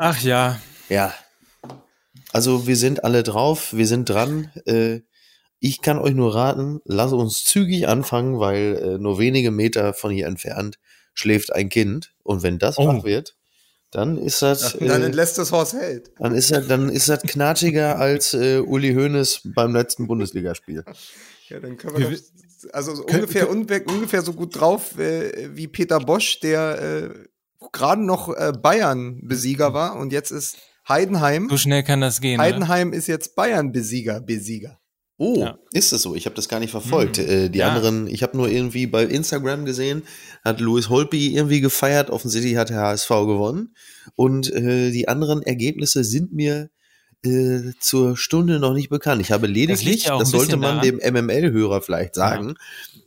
Ach ja. Ja. Also wir sind alle drauf, wir sind dran. Äh, ich kann euch nur raten, lasst uns zügig anfangen, weil äh, nur wenige Meter von hier entfernt schläft ein Kind. Und wenn das Oh. wach wird, dann ist das, Dann äh, entlässt das Horst Held. dann ist das, dann ist das knatschiger als äh, Uli Hoeneß beim letzten Bundesligaspiel. Ja, dann können wir doch, also so ungefähr, ungefähr so gut drauf äh, wie Peter Bosch, der äh, gerade noch äh, Bayern-Besieger war und jetzt ist Heidenheim. So schnell kann das gehen. Ne? Heidenheim ist jetzt Bayern-Besieger, Besieger. Oh, Ja. ist es so? Ich habe das gar nicht verfolgt. Hm, Äh, die ja. anderen, ich habe nur irgendwie bei Instagram gesehen, hat Louis Holby irgendwie gefeiert. Offensichtlich hat der HSV gewonnen. Und äh, die anderen Ergebnisse sind mir äh, zur Stunde noch nicht bekannt. Ich habe lediglich, liegt ja das sollte man daran. dem MML-Hörer vielleicht sagen,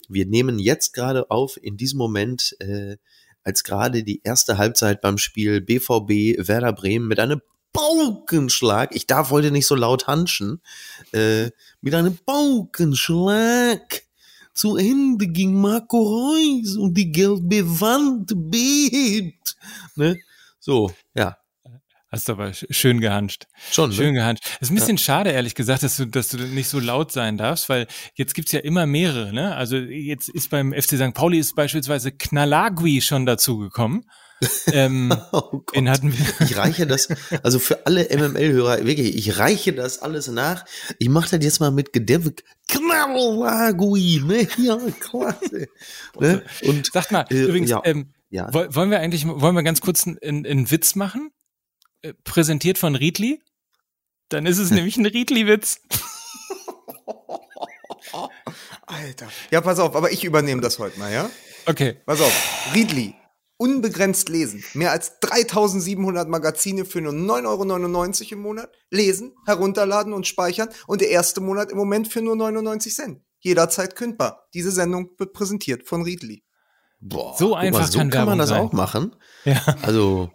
wir nehmen jetzt gerade auf, in diesem Moment, äh, als gerade die erste Halbzeit beim Spiel BVB Werder Bremen mit einem Paukenschlag, ich darf heute nicht so laut hanschen, äh, mit einem Paukenschlag zu Ende ging Marco Reus und die gelbe Wand bebt. Ne? So, ja, Hast du aber sch- schön gehanscht. schon. Schön Ne? gehanscht. Es ist ein bisschen schade, ehrlich gesagt, dass du, dass du nicht so laut sein darfst, weil jetzt gibt's ja immer mehrere, ne? Also jetzt ist beim FC St. Pauli ist beispielsweise Knalagui schon dazugekommen. ähm, Oh Gott. hatten wir. Ich reiche das, also für alle MML-Hörer, wirklich, ich reiche das alles nach. Ich mache das jetzt mal mit Gedämpft. Knallagui, ne? Ja, klasse. ne? Und Sag mal, Äh, übrigens, ja. ähm, ja, woll- wollen wir eigentlich, wollen wir ganz kurz einen, einen Witz machen? Äh, präsentiert von Riedli? Dann ist es nämlich ein Riedli-Witz. Alter. Ja, pass auf, aber ich übernehme das heute mal, ja? Okay. Pass auf. Riedli. Unbegrenzt lesen. Mehr als 3700 Magazine für nur 9,99 Euro im Monat. Lesen, herunterladen und speichern. Und der erste Monat im Moment für nur 99 Cent. Jederzeit kündbar. Diese Sendung wird präsentiert von Riedli. boah, so guck mal, einfach so kann kann man das sein. auch machen. Ja. Also,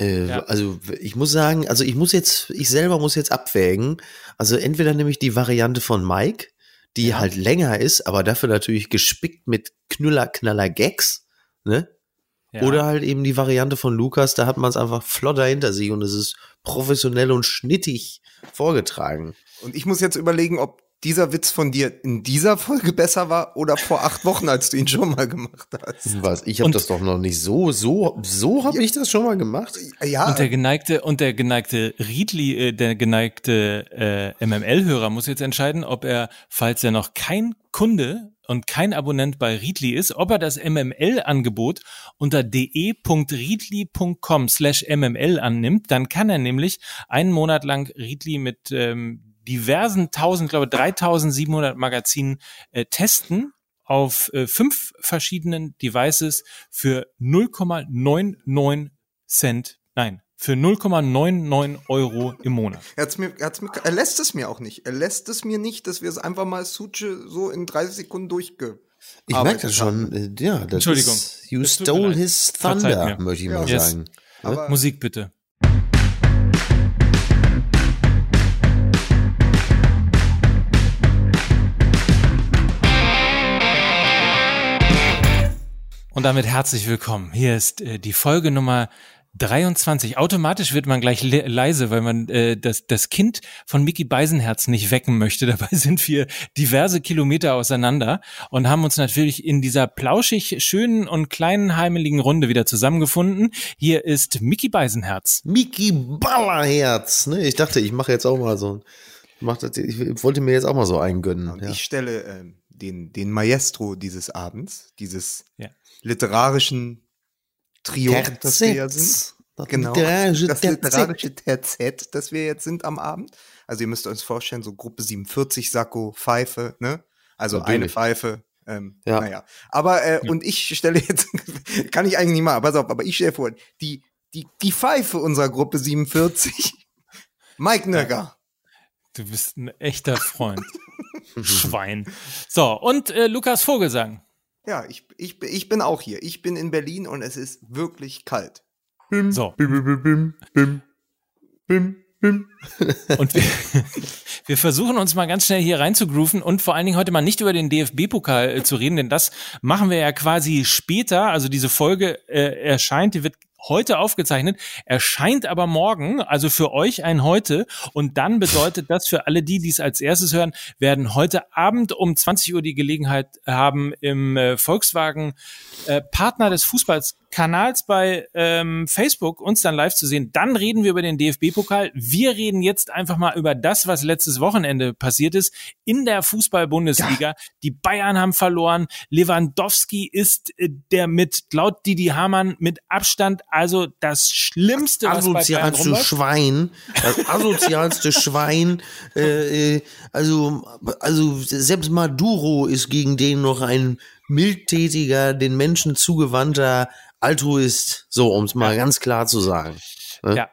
äh, Ja. also ich muss sagen, also ich muss jetzt, ich selber muss jetzt abwägen. Also entweder nehme ich die Variante von Mike, die Ja. halt länger ist, aber dafür natürlich gespickt mit Knüller-Knaller-Gags, ne? ja. Oder halt eben die Variante von Lukas, da hat man es einfach flotter hinter sich und es ist professionell und schnittig vorgetragen. Und ich muss jetzt überlegen, ob dieser Witz von dir in dieser Folge besser war oder vor acht Wochen, als du ihn schon mal gemacht hast. Was? Ich habe das doch noch nicht so, so, so habe ich das schon mal gemacht. Ja, Und der geneigte und der geneigte Riedli, äh, der geneigte äh, MML-Hörer muss jetzt entscheiden, ob er, falls er noch kein Kunde und kein Abonnent bei Riedli ist, ob er das MML-Angebot unter de.riedli.com slash MML annimmt. Dann kann er nämlich einen Monat lang Riedli mit ähm, diversen tausend, glaube 3700 Magazinen äh, testen auf äh, fünf verschiedenen Devices für 0,99 Cent, nein, für 0,99 Euro im Monat. Er, hat's mir, er, hat's mir, er lässt es mir auch nicht. Er lässt es mir nicht, dass wir es einfach mal Suche so in 30 Sekunden durchge. Ich merke das schon, äh, ja, das Entschuldigung. Ist, you stole his thunder, möchte ich Ja. mal Yes. sagen. Aber Musik bitte. Und damit herzlich willkommen. Hier ist äh, die Folge Nummer 23. Automatisch wird man gleich le leise, weil man äh, das, das Kind von Mickey Beisenherz nicht wecken möchte. Dabei sind wir diverse Kilometer auseinander und haben uns natürlich in dieser plauschig schönen und kleinen heimeligen Runde wieder zusammengefunden. Hier ist Mickey Beisenherz. Miki Ballerherz, ne? Ich dachte, ich mache jetzt auch mal so, das, ich wollte mir jetzt auch mal so einen gönnen. Ja. ich stelle ähm, den, den Maestro dieses Abends, dieses Ja. Literarischen Trio, das wir ja sind. Terzett. Das Genau. literarische das Terzett. literarische Terzett, das wir jetzt sind am Abend. Also ihr müsst euch vorstellen, so Gruppe 47, Sakko, Pfeife, ne? Also eine Natürlich. Pfeife. Ähm, Ja. Naja. Aber, äh, und ich stelle jetzt, kann ich eigentlich nicht mal, pass auf, aber ich stelle vor, die, die, die Pfeife unserer Gruppe 47, Mike Nögger. Du bist ein echter Freund. Schwein. So, und äh, Lukas Vogelsang. Ja, ich, ich, ich bin auch hier. Ich bin in Berlin und es ist wirklich kalt. So. Bim, bim, bim, bim, bim, bim. Und wir, wir versuchen uns mal ganz schnell hier reinzugrooven und vor allen Dingen heute mal nicht über den DFB-Pokal äh, zu reden, denn das machen wir ja quasi später. Also diese Folge äh, erscheint, die wird heute aufgezeichnet, erscheint aber morgen, also für euch ein heute. Und dann bedeutet das für alle die, die es als erstes hören, werden heute Abend um 20 Uhr die Gelegenheit haben, im äh, Volkswagen äh, Partner des Fußballs Kanals bei ähm, Facebook uns dann live zu sehen. Dann reden wir über den DFB-Pokal. Wir reden jetzt einfach mal über das, was letztes Wochenende passiert ist in der Fußball-Bundesliga. Ja. Die Bayern haben verloren. Lewandowski ist äh, der mit laut Didi Hamann mit Abstand also das Schlimmste, das was bei Bayern rumläuft. Schwein, das asozialste Schwein. Äh, äh, also also selbst Maduro ist gegen den noch ein mildtätiger, den Menschen zugewandter Altruist, so um es mal ja. ganz klar zu sagen. Ne? Ja.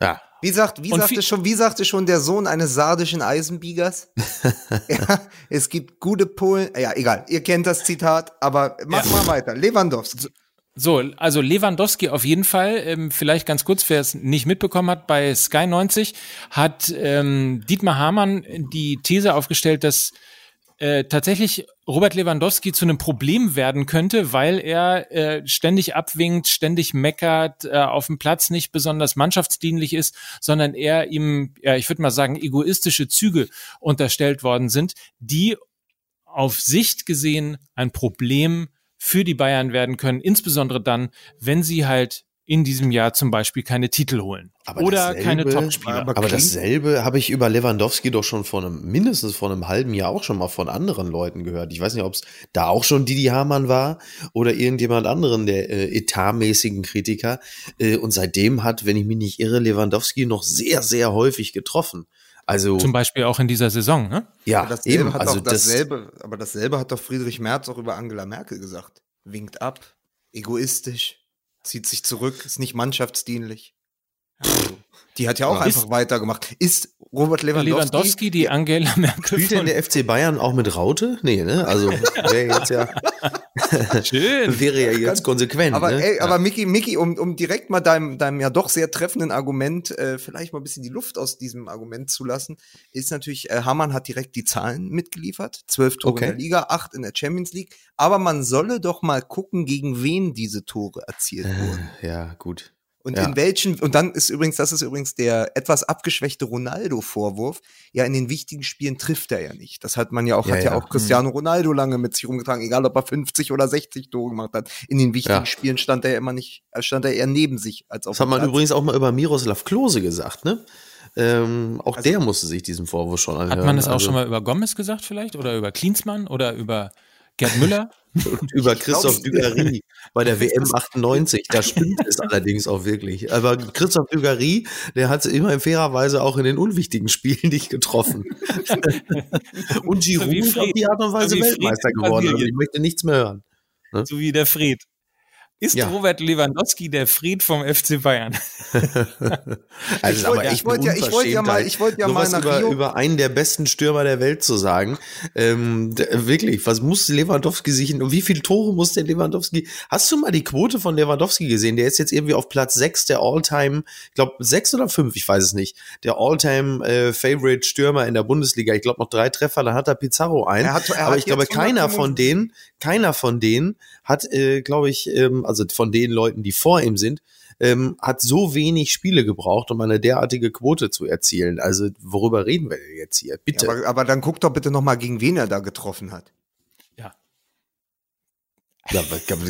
Ja. Wie sagt, wie sagte schon, wie sagte schon der Sohn eines sardischen Eisenbiegers? ja, es gibt gute Polen. Ja, egal. Ihr kennt das Zitat, aber mach ja. mal weiter. Lewandowski. So, also Lewandowski auf jeden Fall. Ähm, vielleicht ganz kurz, wer es nicht mitbekommen hat, bei Sky 90 hat ähm, Dietmar Hamann die These aufgestellt, dass äh, tatsächlich Robert Lewandowski zu einem Problem werden könnte, weil er äh, ständig abwinkt, ständig meckert, äh, auf dem Platz nicht besonders mannschaftsdienlich ist, sondern er ihm, ja, ich würde mal sagen, egoistische Züge unterstellt worden sind, die auf Sicht gesehen ein Problem für die Bayern werden können, insbesondere dann, wenn sie halt in diesem Jahr zum Beispiel keine Titel holen. Aber oder dasselbe, keine Topspieler. Aber, aber dasselbe habe ich über Lewandowski doch schon vor einem, mindestens vor einem halben Jahr auch schon mal von anderen Leuten gehört. Ich weiß nicht, ob es da auch schon Didi Hamann war oder irgendjemand anderen der äh, etatmäßigen Kritiker. Äh, und seitdem hat, wenn ich mich nicht irre, Lewandowski noch sehr, sehr häufig getroffen. Also zum Beispiel auch in dieser Saison, ne? Ja, aber eben. Hat also dasselbe, das, aber dasselbe hat doch Friedrich Merz auch über Angela Merkel gesagt. Winkt ab, egoistisch zieht sich zurück, ist nicht mannschaftsdienlich. Also, die hat ja auch einfach ist, weitergemacht. Ist Robert Lewandowski, Lewandowski die Angela Merkel Spielt denn der FC Bayern auch mit Raute? Nee, ne? Also wäre jetzt ja Schön. wäre ja jetzt konsequent. Aber ne? ey, aber Mickey, Mickey, um, um direkt mal deinem, deinem ja doch sehr treffenden Argument äh, vielleicht mal ein bisschen die Luft aus diesem Argument zu lassen, ist natürlich, äh, Hamann hat direkt die Zahlen mitgeliefert. Zwölf Tore okay. in der Liga, acht in der Champions League. Aber man solle doch mal gucken, gegen wen diese Tore erzielt äh, wurden. Ja, gut. Und ja. in welchen, und dann ist übrigens, das ist übrigens der etwas abgeschwächte Ronaldo-Vorwurf. Ja, in den wichtigen Spielen trifft er ja nicht. Das hat man ja auch, ja, hat ja, ja auch Cristiano mhm. Ronaldo lange mit sich rumgetragen, egal ob er 50 oder 60 Tore gemacht hat. In den wichtigen Spielen stand er ja immer nicht, äh, stand er eher neben sich als auf Das hat man Platz. übrigens auch mal über Miroslav Klose gesagt, ne? Ähm, auch also, der musste sich diesen Vorwurf schon anhören. Hat man das auch also, schon mal über Gomez gesagt vielleicht? Oder über Klinsmann? Oder über Gerd Müller? Und über Christoph Dugarry bei der WM 98. Da stimmt es allerdings auch wirklich. Aber Christoph Dugarry, der hat immer in fairer Weise auch in den unwichtigen Spielen nicht getroffen. und Giroud so ist auf die Art und Weise so Weltmeister geworden. Also ich möchte nichts mehr hören. Ne? So wie der Fred. Ist ja. Robert Lewandowski der Fried vom FC Bayern? also ich wollte ich wollt ja, ich wollte ja mal, ich wollte ja mal nach über, Rio. über einen der besten Stürmer der Welt zu sagen. Ähm, wirklich, was muss Lewandowski sich und wie viele Tore muss der Lewandowski? Hast du mal die Quote von Lewandowski gesehen? Der ist jetzt irgendwie auf Platz 6 der All-Time, ich glaube 6 oder 5, ich weiß es nicht. Der All-Time äh, Favorite Stürmer in der Bundesliga. Ich glaube noch drei Treffer, dann hat er Pizarro ein. Er hat, er Aber ich glaube keiner von denen, keiner von denen hat, äh, glaube ich, ähm, also von den Leuten, die vor ihm sind, ähm, hat so wenig Spiele gebraucht, um eine derartige Quote zu erzielen. Also worüber reden wir jetzt hier? Bitte. Ja, aber, aber, dann guck doch bitte noch mal, gegen wen er da getroffen hat. Ja. Ja,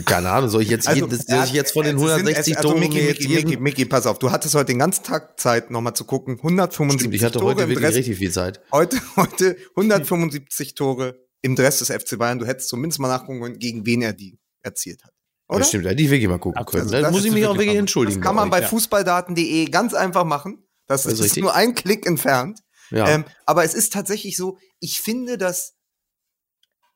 keine Ahnung, soll ich jetzt, also, jeden, soll ich jetzt von den 160 also, Toren Mickey, Mickey, Mickey, Mickey, pass auf, du hattest heute den ganzen Tag Zeit, nochmal zu gucken. 175 Stimmt, ich hatte Tore heute wirklich richtig viel Zeit. Heute, heute 175 Tore im Dress des FC Bayern. Du hättest zumindest mal nachgucken gegen wen er die erzielt hat. Oder? Das stimmt, da hätte ich wirklich mal gucken also, können. Da muss ich mich auch wirklich entschuldigen. Das kann man bei ja. fußballdaten.de ganz einfach machen. Das, das ist, ist nur ein Klick entfernt. Ja. Ähm, aber es ist tatsächlich so, ich finde, dass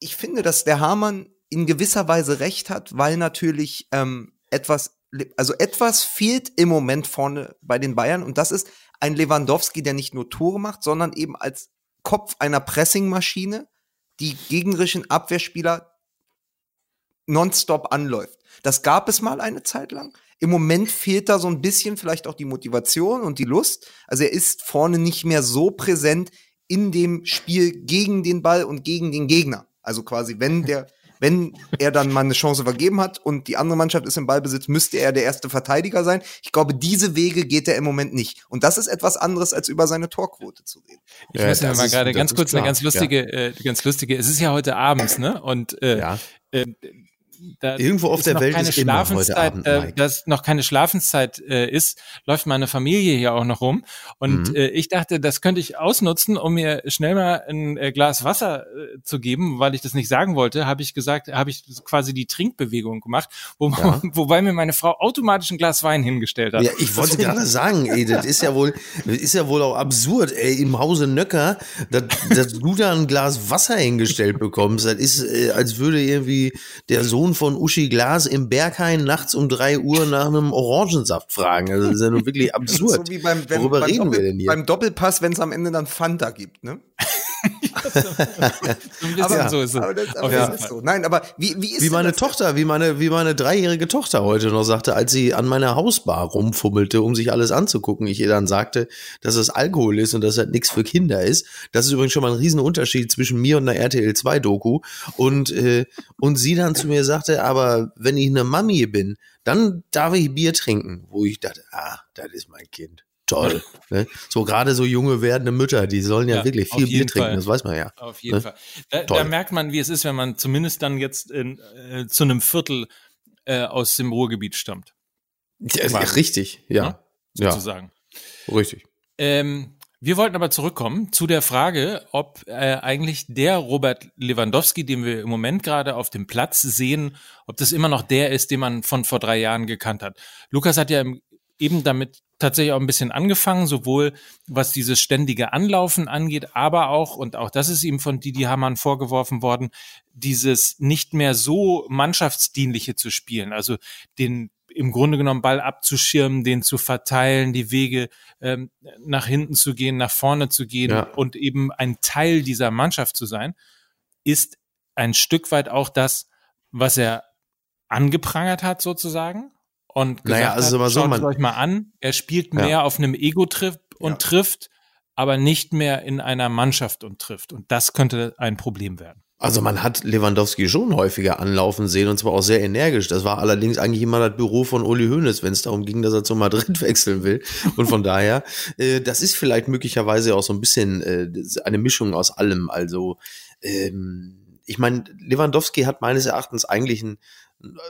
ich finde, dass der Hamann in gewisser Weise recht hat, weil natürlich ähm, etwas, also etwas fehlt im Moment vorne bei den Bayern und das ist ein Lewandowski, der nicht nur Tore macht, sondern eben als Kopf einer Pressingmaschine die gegnerischen Abwehrspieler nonstop anläuft. Das gab es mal eine Zeit lang. Im Moment fehlt da so ein bisschen vielleicht auch die Motivation und die Lust. Also er ist vorne nicht mehr so präsent in dem Spiel gegen den Ball und gegen den Gegner. Also quasi, wenn der, wenn er dann mal eine Chance vergeben hat und die andere Mannschaft ist im Ballbesitz, müsste er der erste Verteidiger sein. Ich glaube, diese Wege geht er im Moment nicht. Und das ist etwas anderes, als über seine Torquote zu reden. Ich muss ja mal gerade ganz kurz klar. eine ganz lustige, ja. äh, ganz lustige, es ist ja heute abends, ne? Und äh, ja. äh, da Irgendwo auf der Welt keine ist immer heute Abend, äh, dass noch keine Schlafenszeit äh, ist, läuft meine Familie hier auch noch rum. Und mhm. äh, ich dachte, das könnte ich ausnutzen, um mir schnell mal ein äh, Glas Wasser äh, zu geben, weil ich das nicht sagen wollte, habe ich gesagt, habe ich quasi die Trinkbewegung gemacht, wo, ja. wobei mir meine Frau automatisch ein Glas Wein hingestellt hat. Ja, ich wollte gerade sagen, ey, das ist ja wohl, ist ja wohl auch absurd, ey, im Hause Nöcker, dass, dass du da ein Glas Wasser hingestellt bekommst. Das ist, äh, als würde irgendwie der Sohn Sohn von Uschi Glas im Berghain nachts um drei Uhr nach einem Orangensaft fragen. Also das ist ja nun wirklich absurd. so wie beim, wenn, Worüber beim reden Doppel, wir denn hier? Beim Doppelpass, wenn es am Ende dann Fanta gibt, ne? Aber, so ist es. Aber das, aber ja. ist so. Nein, aber wie, wie ist Wie meine Tochter, wie meine, wie meine dreijährige Tochter heute noch sagte, als sie an meiner Hausbar rumfummelte, um sich alles anzugucken, ich ihr dann sagte, dass es Alkohol ist und dass das nichts für Kinder ist. Das ist übrigens schon mal ein Riesenunterschied zwischen mir und einer RTL 2 Doku. Und, äh, und sie dann zu mir sagte, aber wenn ich eine Mami bin, dann darf ich Bier trinken. Wo ich dachte, ah, das ist mein Kind toll. ne? So gerade so junge werdende Mütter, die sollen ja, ja wirklich viel Bier trinken, Fall. das weiß man ja. Auf jeden ne? Fall. Da, da, merkt man, wie es ist, wenn man zumindest dann jetzt in, äh, zu einem Viertel äh, aus dem Ruhrgebiet stammt. Ja, richtig, ja. Ne? Sozusagen. Ja, richtig. Ähm, wir wollten aber zurückkommen zu der Frage, ob äh, eigentlich der Robert Lewandowski, den wir im Moment gerade auf dem Platz sehen, ob das immer noch der ist, den man von vor drei Jahren gekannt hat. Lukas hat ja im eben damit tatsächlich auch ein bisschen angefangen, sowohl was dieses ständige Anlaufen angeht, aber auch, und auch das ist ihm von Didi Hamann vorgeworfen worden, dieses nicht mehr so mannschaftsdienliche zu spielen, also den im Grunde genommen Ball abzuschirmen, den zu verteilen, die Wege ähm, nach hinten zu gehen, nach vorne zu gehen ja. und eben ein Teil dieser Mannschaft zu sein, ist ein Stück weit auch das, was er angeprangert hat sozusagen und gesagt naja, also hat, schaut so, euch mal an, er spielt mehr ja. auf einem Ego-Trip und ja. trifft, aber nicht mehr in einer Mannschaft und trifft. Und das könnte ein Problem werden. Also man hat Lewandowski schon häufiger anlaufen sehen und zwar auch sehr energisch. Das war allerdings eigentlich immer das Büro von Uli Hoeneß, wenn es darum ging, dass er zu Madrid wechseln will. Und von daher, äh, das ist vielleicht möglicherweise auch so ein bisschen äh, eine Mischung aus allem. Also ähm, ich meine, Lewandowski hat meines Erachtens eigentlich ein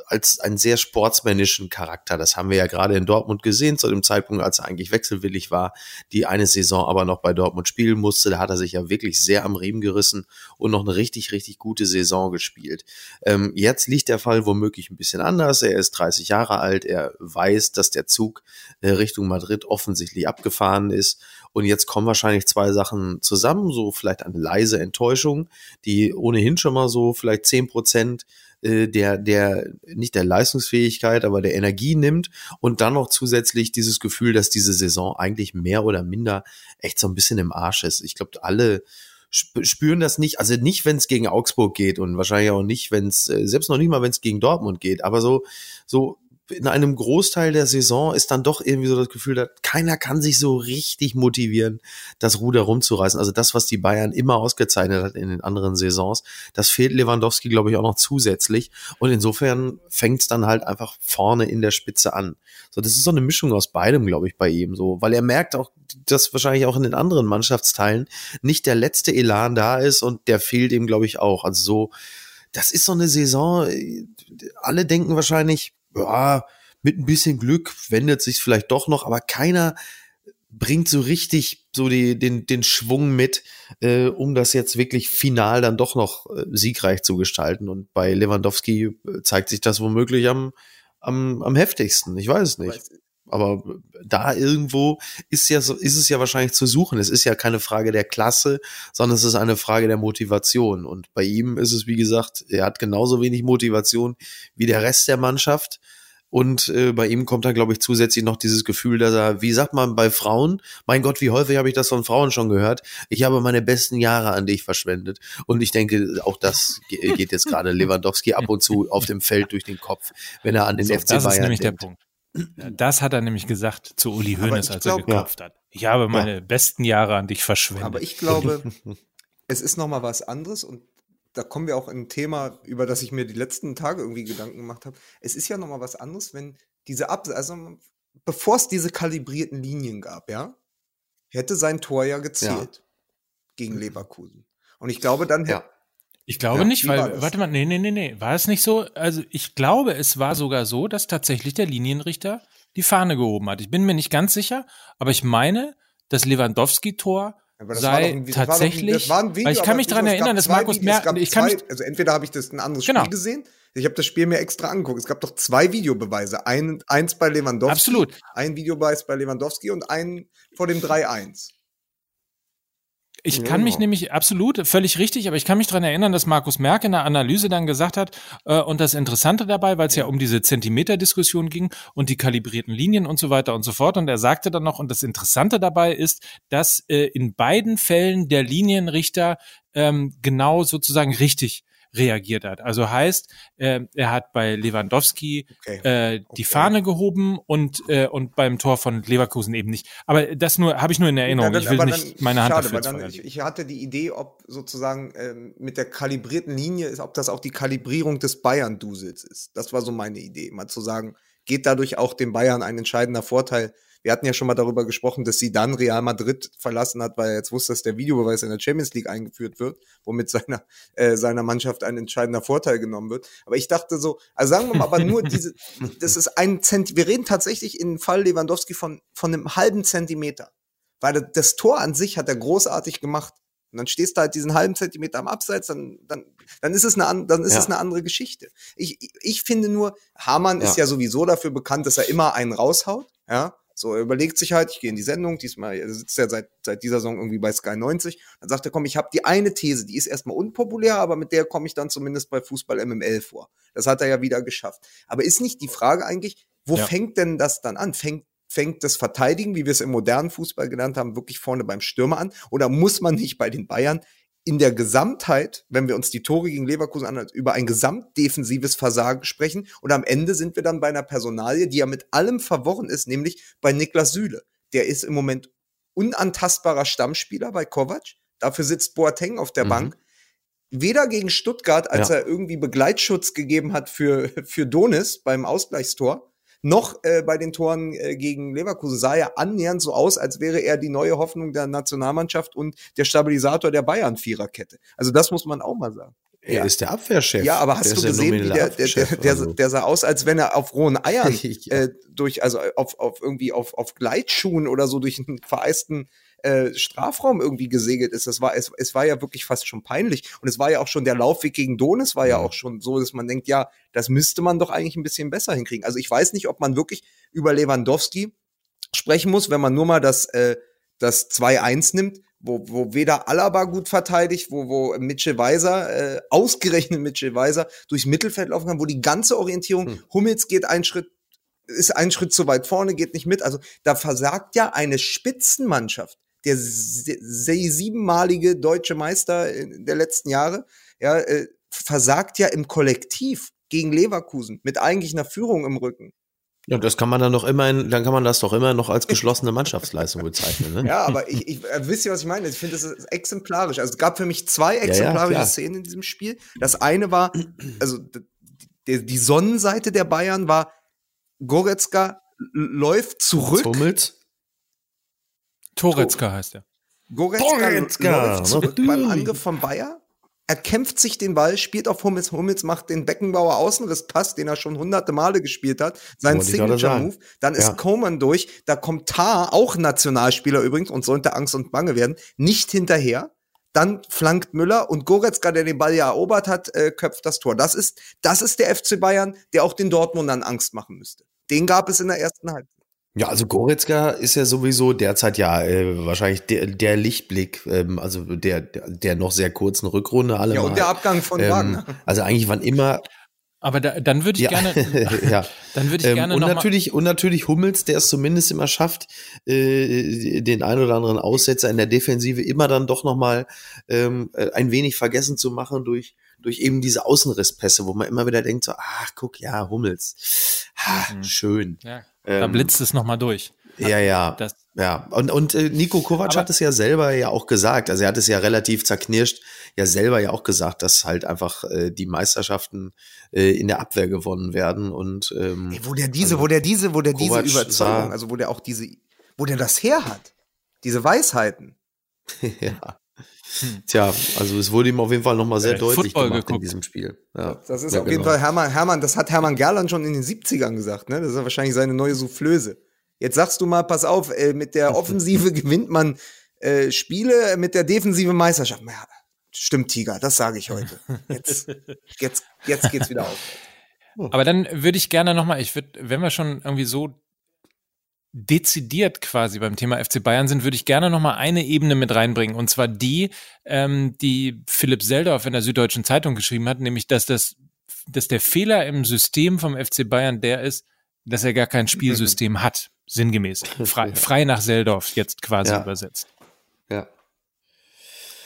als einen sehr sportsmännischen Charakter. Das haben wir ja gerade in Dortmund gesehen, zu dem Zeitpunkt, als er eigentlich wechselwillig war, die eine Saison aber noch bei Dortmund spielen musste. Da hat er sich ja wirklich sehr am Riemen gerissen und noch eine richtig, richtig gute Saison gespielt. Ähm, jetzt liegt der Fall womöglich ein bisschen anders. Er ist 30 Jahre alt. Er weiß, dass der Zug äh, Richtung Madrid offensichtlich abgefahren ist. Und jetzt kommen wahrscheinlich zwei Sachen zusammen, so vielleicht eine leise Enttäuschung, die ohnehin schon mal so vielleicht zehn Prozent äh, der, der, nicht der Leistungsfähigkeit, aber der Energie nimmt und dann noch zusätzlich dieses Gefühl, dass diese Saison eigentlich mehr oder minder echt so ein bisschen im Arsch ist. Ich glaube, alle spüren das nicht, also nicht, wenn es gegen Augsburg geht und wahrscheinlich auch nicht, wenn es, äh, selbst noch nicht mal, wenn es gegen Dortmund geht, aber so, so in einem Großteil der Saison ist dann doch irgendwie so das Gefühl, dass keiner kann sich so richtig motivieren, das Ruder rumzureißen. Also das, was die Bayern immer ausgezeichnet hat in den anderen Saisons, das fehlt Lewandowski, glaube ich, auch noch zusätzlich. Und insofern fängt es dann halt einfach vorne in der Spitze an. So, das ist so eine Mischung aus beidem, glaube ich, bei ihm so, weil er merkt auch, dass wahrscheinlich auch in den anderen Mannschaftsteilen nicht der letzte Elan da ist und der fehlt ihm, glaube ich, auch. Also so, das ist so eine Saison, alle denken wahrscheinlich, ja, mit ein bisschen Glück wendet sich vielleicht doch noch, aber keiner bringt so richtig so die, den, den Schwung mit, äh, um das jetzt wirklich final dann doch noch äh, siegreich zu gestalten. Und bei Lewandowski äh, zeigt sich das womöglich am, am, am heftigsten. Ich weiß es nicht. Aber da irgendwo ist ja so, ist es ja wahrscheinlich zu suchen. Es ist ja keine Frage der Klasse, sondern es ist eine Frage der Motivation. Und bei ihm ist es, wie gesagt, er hat genauso wenig Motivation wie der Rest der Mannschaft. Und äh, bei ihm kommt dann, glaube ich, zusätzlich noch dieses Gefühl, dass er, wie sagt man bei Frauen, mein Gott, wie häufig habe ich das von Frauen schon gehört, ich habe meine besten Jahre an dich verschwendet. Und ich denke, auch das geht jetzt gerade Lewandowski ab und zu auf dem Feld durch den Kopf, wenn er an den so, FC Bayern Das ist nämlich denkt. der Punkt. Das hat er nämlich gesagt zu Uli Hoeneß, als glaub, er geklopft ja. hat. Ich habe meine ja. besten Jahre an dich verschwendet. Aber ich glaube, es ist noch mal was anderes und da kommen wir auch in ein Thema, über das ich mir die letzten Tage irgendwie Gedanken gemacht habe. Es ist ja nochmal was anderes, wenn diese Ab, also bevor es diese kalibrierten Linien gab, ja, hätte sein Tor ja gezählt ja. gegen mhm. Leverkusen. Und ich glaube, dann ja. Ich glaube ja, nicht, weil, warte mal, nee, nee, nee, nee, war es nicht so? Also ich glaube, es war sogar so, dass tatsächlich der Linienrichter die Fahne gehoben hat. Ich bin mir nicht ganz sicher, aber ich meine, das Lewandowski-Tor sei ein, tatsächlich, ein, Video, weil ich kann mich daran erinnern, dass Markus Merkel, ich kann zwei, mich, also entweder habe ich das ein anderes genau. Spiel gesehen, ich habe das Spiel mir extra angeguckt. Es gab doch zwei Videobeweise, ein, eins bei Lewandowski, Absolut. ein Videobeweis bei Lewandowski und einen vor dem 3-1. Ich kann mich nämlich absolut, völlig richtig, aber ich kann mich dran erinnern, dass Markus Merck in der Analyse dann gesagt hat, äh, und das Interessante dabei, weil es ja. ja um diese Zentimeter-Diskussion ging und die kalibrierten Linien und so weiter und so fort. Und er sagte dann noch, und das Interessante dabei ist, dass äh, in beiden Fällen der Linienrichter ähm, genau sozusagen richtig reagiert hat. Also heißt, äh, er hat bei Lewandowski okay. äh, die okay. Fahne gehoben und äh, und beim Tor von Leverkusen eben nicht. Aber das nur habe ich nur in Erinnerung. Dann, ich will nicht dann, meine Hand schade, dafür dann, ich, ich, hatte die Idee, ob sozusagen ähm, mit der kalibrierten Linie ist, ob das auch die Kalibrierung des Bayern-Dusels ist. Das war so meine Idee, mal zu sagen, geht dadurch auch dem Bayern ein entscheidender Vorteil wir hatten ja schon mal darüber gesprochen, dass sie dann Real Madrid verlassen hat, weil er jetzt wusste, dass der Videobeweis in der Champions League eingeführt wird, womit seiner, äh, seiner Mannschaft ein entscheidender Vorteil genommen wird. Aber ich dachte so, also sagen wir mal, aber nur diese, das ist ein Zent, wir reden tatsächlich im Fall Lewandowski von, von einem halben Zentimeter. Weil das Tor an sich hat er großartig gemacht. Und dann stehst du halt diesen halben Zentimeter am Abseits, dann, dann, dann ist es eine, dann ist ja. es eine andere Geschichte. Ich, ich finde nur, Hamann ja. ist ja sowieso dafür bekannt, dass er immer einen raushaut, ja. So, er überlegt sich halt, ich gehe in die Sendung, diesmal er sitzt er seit, seit dieser Saison irgendwie bei Sky 90. Dann sagt er, komm, ich habe die eine These, die ist erstmal unpopulär, aber mit der komme ich dann zumindest bei Fußball MML vor. Das hat er ja wieder geschafft. Aber ist nicht die Frage eigentlich, wo ja. fängt denn das dann an? Fängt fängt das Verteidigen, wie wir es im modernen Fußball gelernt haben, wirklich vorne beim Stürmer an? Oder muss man nicht bei den Bayern in der Gesamtheit, wenn wir uns die Tore gegen Leverkusen anschauen, über ein gesamtdefensives Versagen sprechen. Und am Ende sind wir dann bei einer Personalie, die ja mit allem verworren ist, nämlich bei Niklas Süle. Der ist im Moment unantastbarer Stammspieler bei Kovac. Dafür sitzt Boateng auf der mhm. Bank. Weder gegen Stuttgart, als ja. er irgendwie Begleitschutz gegeben hat für, für Donis beim Ausgleichstor, noch äh, bei den Toren äh, gegen Leverkusen sah er annähernd so aus, als wäre er die neue Hoffnung der Nationalmannschaft und der Stabilisator der Bayern-Viererkette. Also das muss man auch mal sagen. Er ja. ist der Abwehrchef. Ja, aber hast der du gesehen, wie der, der, der, der, also. der sah aus, als wenn er auf rohen Eiern ja. äh, durch, also auf, auf irgendwie auf, auf Gleitschuhen oder so durch einen vereisten äh, Strafraum irgendwie gesegelt ist. Das war, es, es war ja wirklich fast schon peinlich. Und es war ja auch schon der Laufweg gegen Donis war ja auch schon so, dass man denkt, ja, das müsste man doch eigentlich ein bisschen besser hinkriegen. Also ich weiß nicht, ob man wirklich über Lewandowski sprechen muss, wenn man nur mal das, äh, das 2-1 nimmt, wo, wo weder Alaba gut verteidigt, wo, wo Mitchell Weiser, äh, ausgerechnet Mitchell Weiser, durchs Mittelfeld laufen kann, wo die ganze Orientierung, hm. Hummels geht einen Schritt, ist einen Schritt zu weit vorne, geht nicht mit. Also da versagt ja eine Spitzenmannschaft der siebenmalige deutsche Meister der letzten Jahre, ja, äh, versagt ja im Kollektiv gegen Leverkusen mit eigentlich einer Führung im Rücken. Ja, das kann man dann doch immerhin, dann kann man das doch immer noch als geschlossene Mannschaftsleistung bezeichnen. Ne? Ja, aber ich, ich äh, wisst ihr, was ich meine? Ich finde, das ist exemplarisch. Also es gab für mich zwei exemplarische ja, ja, Szenen in diesem Spiel. Das eine war, also die, die Sonnenseite der Bayern war, Goretzka läuft zurück. Hummels? Toretzka heißt er. Goretzka, Goretzka läuft zurück beim Angriff von Bayer. Er kämpft sich den Ball, spielt auf Hummels. Hummels macht den Beckenbauer Außenrisspass, den er schon hunderte Male gespielt hat. Sein Signature-Move. Dann ist ja. Coman durch. Da kommt Tar, auch Nationalspieler übrigens, und sollte Angst und Bange werden, nicht hinterher. Dann flankt Müller und Goretzka, der den Ball ja erobert hat, äh, köpft das Tor. Das ist, das ist der FC Bayern, der auch den Dortmundern Angst machen müsste. Den gab es in der ersten Halbzeit. Ja, also Goretzka ist ja sowieso derzeit ja äh, wahrscheinlich der, der Lichtblick, ähm, also der, der noch sehr kurzen Rückrunde alle. Ja, und der Abgang von ähm, Wagner. Also eigentlich wann immer. Aber da, dann würde ich ja, gerne, ja. dann würde ich gerne ähm, und noch natürlich und natürlich Hummels, der es zumindest immer schafft, äh, den ein oder anderen Aussetzer in der Defensive immer dann doch noch mal ähm, äh, ein wenig vergessen zu machen durch durch eben diese Außenrisspässe, wo man immer wieder denkt so, ach guck, ja Hummels, ha, mhm. schön. Ja da ähm, blitzt es nochmal durch. Ja, ja. Das, Ja, und, und äh, Nico Kovac Aber- hat es ja selber ja auch gesagt, also er hat es ja relativ zerknirscht, ja selber ja auch gesagt, dass halt einfach äh, die Meisterschaften äh, in der Abwehr gewonnen werden und ähm, Ey, wo der diese, Also, wo der diese, wo der diese Kovac Überzeugung, sah- also wo der auch diese, wo der das her hat, diese Weisheiten. ja. Tja, also es wurde ihm auf jeden Fall nochmal sehr Ja, deutlich Football gemacht in geguckt. diesem Spiel. Ja, Das ist ja, auf jeden genau. Fall Hermann, Hermann, das hat Hermann Gerland schon in den 70ern gesagt, ne? Das ist ja wahrscheinlich seine neue Soufflöse. Jetzt sagst du mal, pass auf, äh, mit der Offensive gewinnt man äh, Spiele, mit der Defensive Meisterschaft. Ja, stimmt, Tiger, das sage ich heute. Jetzt, jetzt, jetzt geht's wieder auf. Aber dann würde ich gerne nochmal, ich würde, wenn wir schon irgendwie so dezidiert quasi beim Thema FC Bayern sind, würde ich gerne nochmal eine Ebene mit reinbringen. Und zwar die, ähm, die Philipp Seldorf in der Süddeutschen Zeitung geschrieben hat, nämlich, dass das, dass der Fehler im System vom FC Bayern der ist, dass er gar kein Spielsystem hat. Sinngemäß. Frei, frei nach Seldorf jetzt quasi Ja. übersetzt. Ja.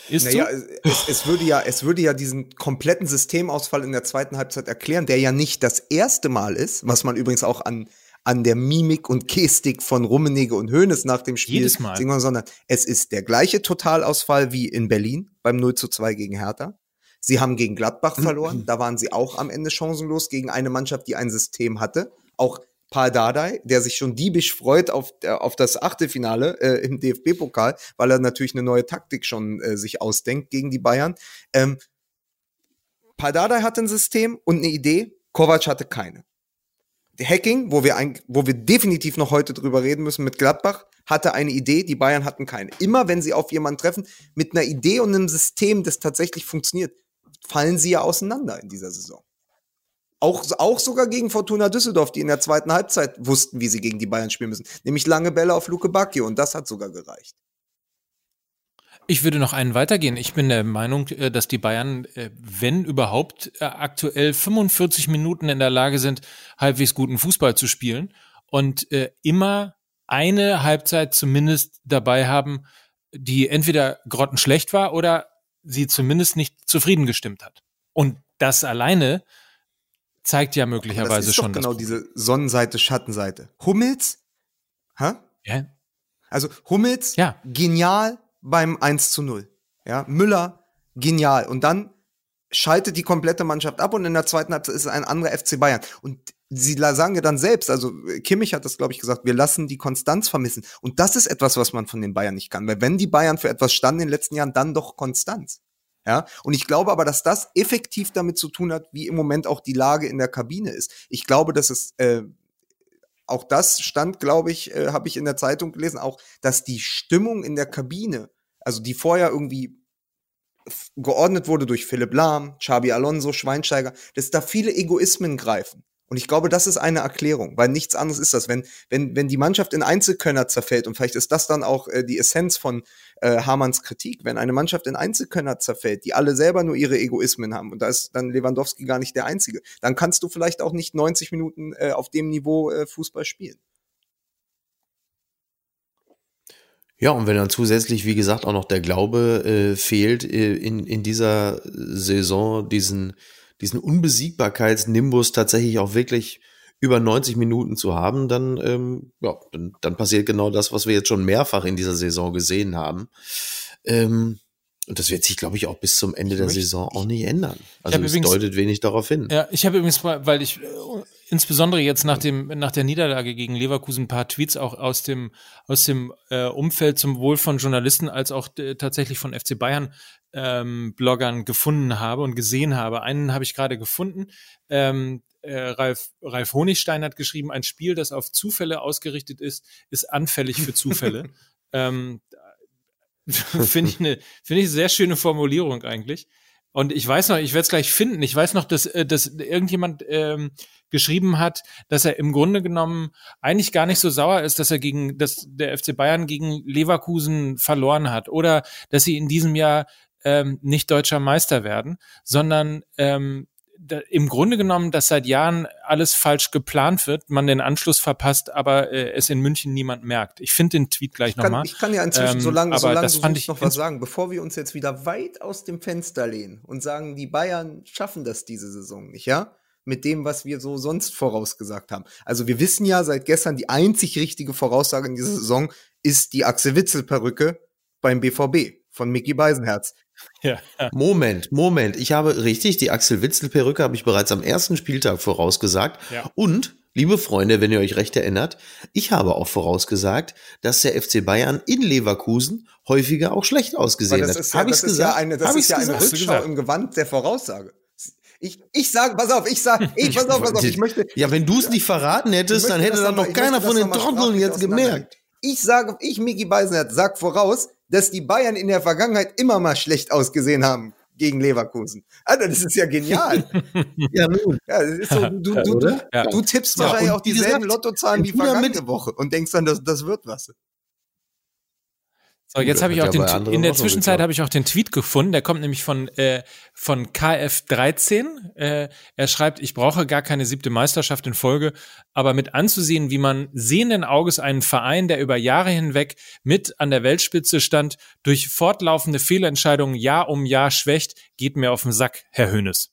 Ist Naja, so? es, es, würde ja, es würde ja diesen kompletten Systemausfall in der zweiten Halbzeit erklären, der ja nicht das erste Mal ist, was man übrigens auch an, an der Mimik und Gestik von Rummenigge und Hoeneß nach dem Spiel Jedes Mal. sondern es ist der gleiche Totalausfall wie in Berlin beim 0 zu 2 gegen Hertha. Sie haben gegen Gladbach verloren, da waren sie auch am Ende chancenlos gegen eine Mannschaft, die ein System hatte. Auch Paul Dardai, der sich schon diebisch freut auf, äh, auf das Achtelfinale äh, im DFB-Pokal, weil er natürlich eine neue Taktik schon äh, sich ausdenkt gegen die Bayern. Ähm, Paul Dardai hatte ein System und eine Idee, Kovac hatte keine. Hacking, wo wir, ein, wo wir definitiv noch heute drüber reden müssen mit Gladbach, hatte eine Idee, die Bayern hatten keine. Immer wenn sie auf jemanden treffen, mit einer Idee und einem System, das tatsächlich funktioniert, fallen sie ja auseinander in dieser Saison. Auch, auch sogar gegen Fortuna Düsseldorf, die in der zweiten Halbzeit wussten, wie sie gegen die Bayern spielen müssen. Nämlich lange Bälle auf Luke Bacchio und das hat sogar gereicht. Ich würde noch einen weitergehen. Ich bin der Meinung, äh, dass die Bayern, äh, wenn überhaupt, äh, aktuell 45 Minuten in der Lage sind, halbwegs guten Fußball zu spielen und immer eine Halbzeit zumindest dabei haben, die entweder grottenschlecht war oder sie zumindest nicht zufrieden gestimmt hat. Und das alleine zeigt ja das möglicherweise ist doch schon genau das diese Sonnenseite, Schattenseite. Hummels, hä? Ja, Also Hummels, Ja. genial beim 1 zu 0. Ja, Müller, genial. Und dann schaltet die komplette Mannschaft ab und in der zweiten Halbzeit ist es ein anderer FC Bayern. Und sie sagen ja dann selbst, also Kimmich hat das, glaube ich, gesagt, wir lassen die Konstanz vermissen. Und das ist etwas, was man von den Bayern nicht kann. Weil wenn die Bayern für etwas standen in den letzten Jahren, dann doch Konstanz. Ja, und ich glaube aber, dass das effektiv damit zu tun hat, wie im Moment auch die Lage in der Kabine ist. Ich glaube, dass es äh, auch das stand, glaube ich, äh, habe ich in der Zeitung gelesen, auch, dass die Stimmung in der Kabine, also die vorher irgendwie geordnet wurde durch Philipp Lahm, Xabi Alonso, Schweinsteiger, dass da viele Egoismen greifen. Und ich glaube, das ist eine Erklärung, weil nichts anderes ist das. Wenn, wenn, wenn die Mannschaft in Einzelkönner zerfällt, und vielleicht ist das dann auch äh, die Essenz von äh, Hamanns Kritik, wenn eine Mannschaft in Einzelkönner zerfällt, die alle selber nur ihre Egoismen haben, und da ist dann Lewandowski gar nicht der Einzige, dann kannst du vielleicht auch nicht 90 Minuten äh, auf dem Niveau äh, Fußball spielen. Ja, und wenn dann zusätzlich, wie gesagt, auch noch der Glaube äh, fehlt, äh, in, in dieser Saison diesen, diesen Unbesiegbarkeitsnimbus tatsächlich auch wirklich über 90 Minuten zu haben, dann, ähm, ja, dann, dann passiert genau das, was wir jetzt schon mehrfach in dieser Saison gesehen haben. Ähm, und das wird sich, glaube ich, auch bis zum Ende der Saison auch nicht ändern. Also es übrigens- deutet wenig darauf hin. Ja, ich habe übrigens mal, weil ich äh, insbesondere jetzt nach dem nach der Niederlage gegen Leverkusen ein paar Tweets auch aus dem aus dem äh, Umfeld zum Wohl von Journalisten als auch äh, tatsächlich von FC Bayern ähm, Bloggern gefunden habe und gesehen habe. Einen habe ich gerade gefunden. Ähm, äh, Ralf, Ralf Honigstein hat geschrieben, ein Spiel, das auf Zufälle ausgerichtet ist, ist anfällig für Zufälle. ähm, Finde ich eine finde ich eine sehr schöne Formulierung eigentlich. Und ich weiß noch, ich werde es gleich finden. Ich weiß noch, dass, äh, dass irgendjemand ähm, geschrieben hat, dass er im Grunde genommen eigentlich gar nicht so sauer ist, dass er gegen, dass der FC Bayern gegen Leverkusen verloren hat oder dass sie in diesem Jahr ähm, nicht deutscher Meister werden, sondern ähm, da, im Grunde genommen, dass seit Jahren alles falsch geplant wird, man den Anschluss verpasst, aber äh, es in München niemand merkt. Ich finde den Tweet gleich nochmal. ich kann ja inzwischen, Ähm, solange, aber solange das du fand ich noch was sagen, bevor wir uns jetzt wieder weit aus dem Fenster lehnen und sagen, die Bayern schaffen das diese Saison nicht, ja? Mit dem, was wir so sonst vorausgesagt haben. Also wir wissen ja seit gestern, die einzig richtige Voraussage in dieser Saison ist die Axel Witzel Perücke beim BVB von Mickey Beisenherz. Ja. Moment, Moment. Ich habe richtig, die Axel Witzel Perücke habe ich bereits am ersten Spieltag vorausgesagt. Ja. Und, liebe Freunde, wenn ihr euch recht erinnert, ich habe auch vorausgesagt, dass der FC Bayern in Leverkusen häufiger auch schlecht ausgesehen hat. Ja, habe ich gesagt? Ja eine, das ist ja eine Rückschau im Gewand der Voraussage. Ich, ich sag, pass auf, ich sag, ich, pass auf, pass auf, ich möchte. Ja, wenn du es nicht verraten hättest, dann hätte dann noch keiner von den Trotteln jetzt gemerkt. Ich sage, ich, Miki Beisenherz, sag voraus, dass die Bayern in der Vergangenheit immer mal schlecht ausgesehen haben gegen Leverkusen. Alter, das ist ja genial. ja, nun. Ja, das ist so, du, du, du, ja. du tippst ja, wahrscheinlich auch dieselben Lottozahlen wie vergangene Woche und denkst dann, das, das wird was. So, jetzt habe ich auch den, in der Zwischenzeit habe ich auch den Tweet gefunden, der kommt nämlich von, äh, von KF13. Äh, er schreibt, ich brauche gar keine siebte Meisterschaft in Folge, aber mit anzusehen, wie man sehenden Auges einen Verein, der über Jahre hinweg mit an der Weltspitze stand, durch fortlaufende Fehlentscheidungen Jahr um Jahr schwächt, geht mir auf den Sack, Herr Hönes.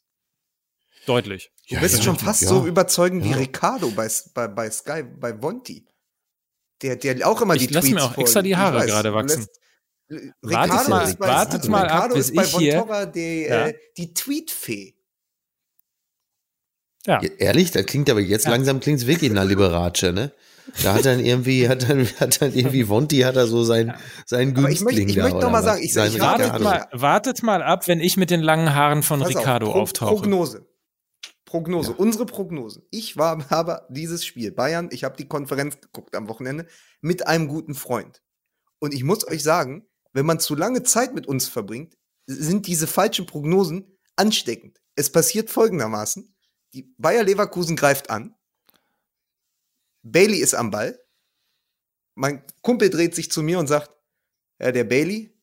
Deutlich. Du bist ja, schon fast ja. so überzeugend wie Ricardo bei, bei, bei Sky, bei Vonti der, der auch immer ich die Tweets Ich lasse mir auch extra die Haare gerade wachsen. Lässt, wartet mal, bei, wartet mal ab, bis ich hier... Die, ja. äh, die Tweetfee. Ja. Ehrlich, das klingt aber jetzt ja. langsam klingt es wirklich nach Liberace, ne? Da hat dann irgendwie, hat dann, hat dann irgendwie Vonti hat er so sein, ja. sein Günstling Ich möchte, ich möchte noch mal sagen, ich, ich wartet, mal, wartet mal ab, wenn ich mit den langen Haaren von Pass Ricardo auf, auftauche. Prognose. Prognose, ja. unsere Prognosen. Ich war, habe dieses Spiel Bayern, ich habe die Konferenz geguckt am Wochenende mit einem guten Freund. Und ich muss euch sagen, wenn man zu lange Zeit mit uns verbringt, sind diese falschen Prognosen ansteckend. Es passiert folgendermaßen. Die Bayer Leverkusen greift an. Bailey ist am Ball. Mein Kumpel dreht sich zu mir und sagt, ja, der Bailey,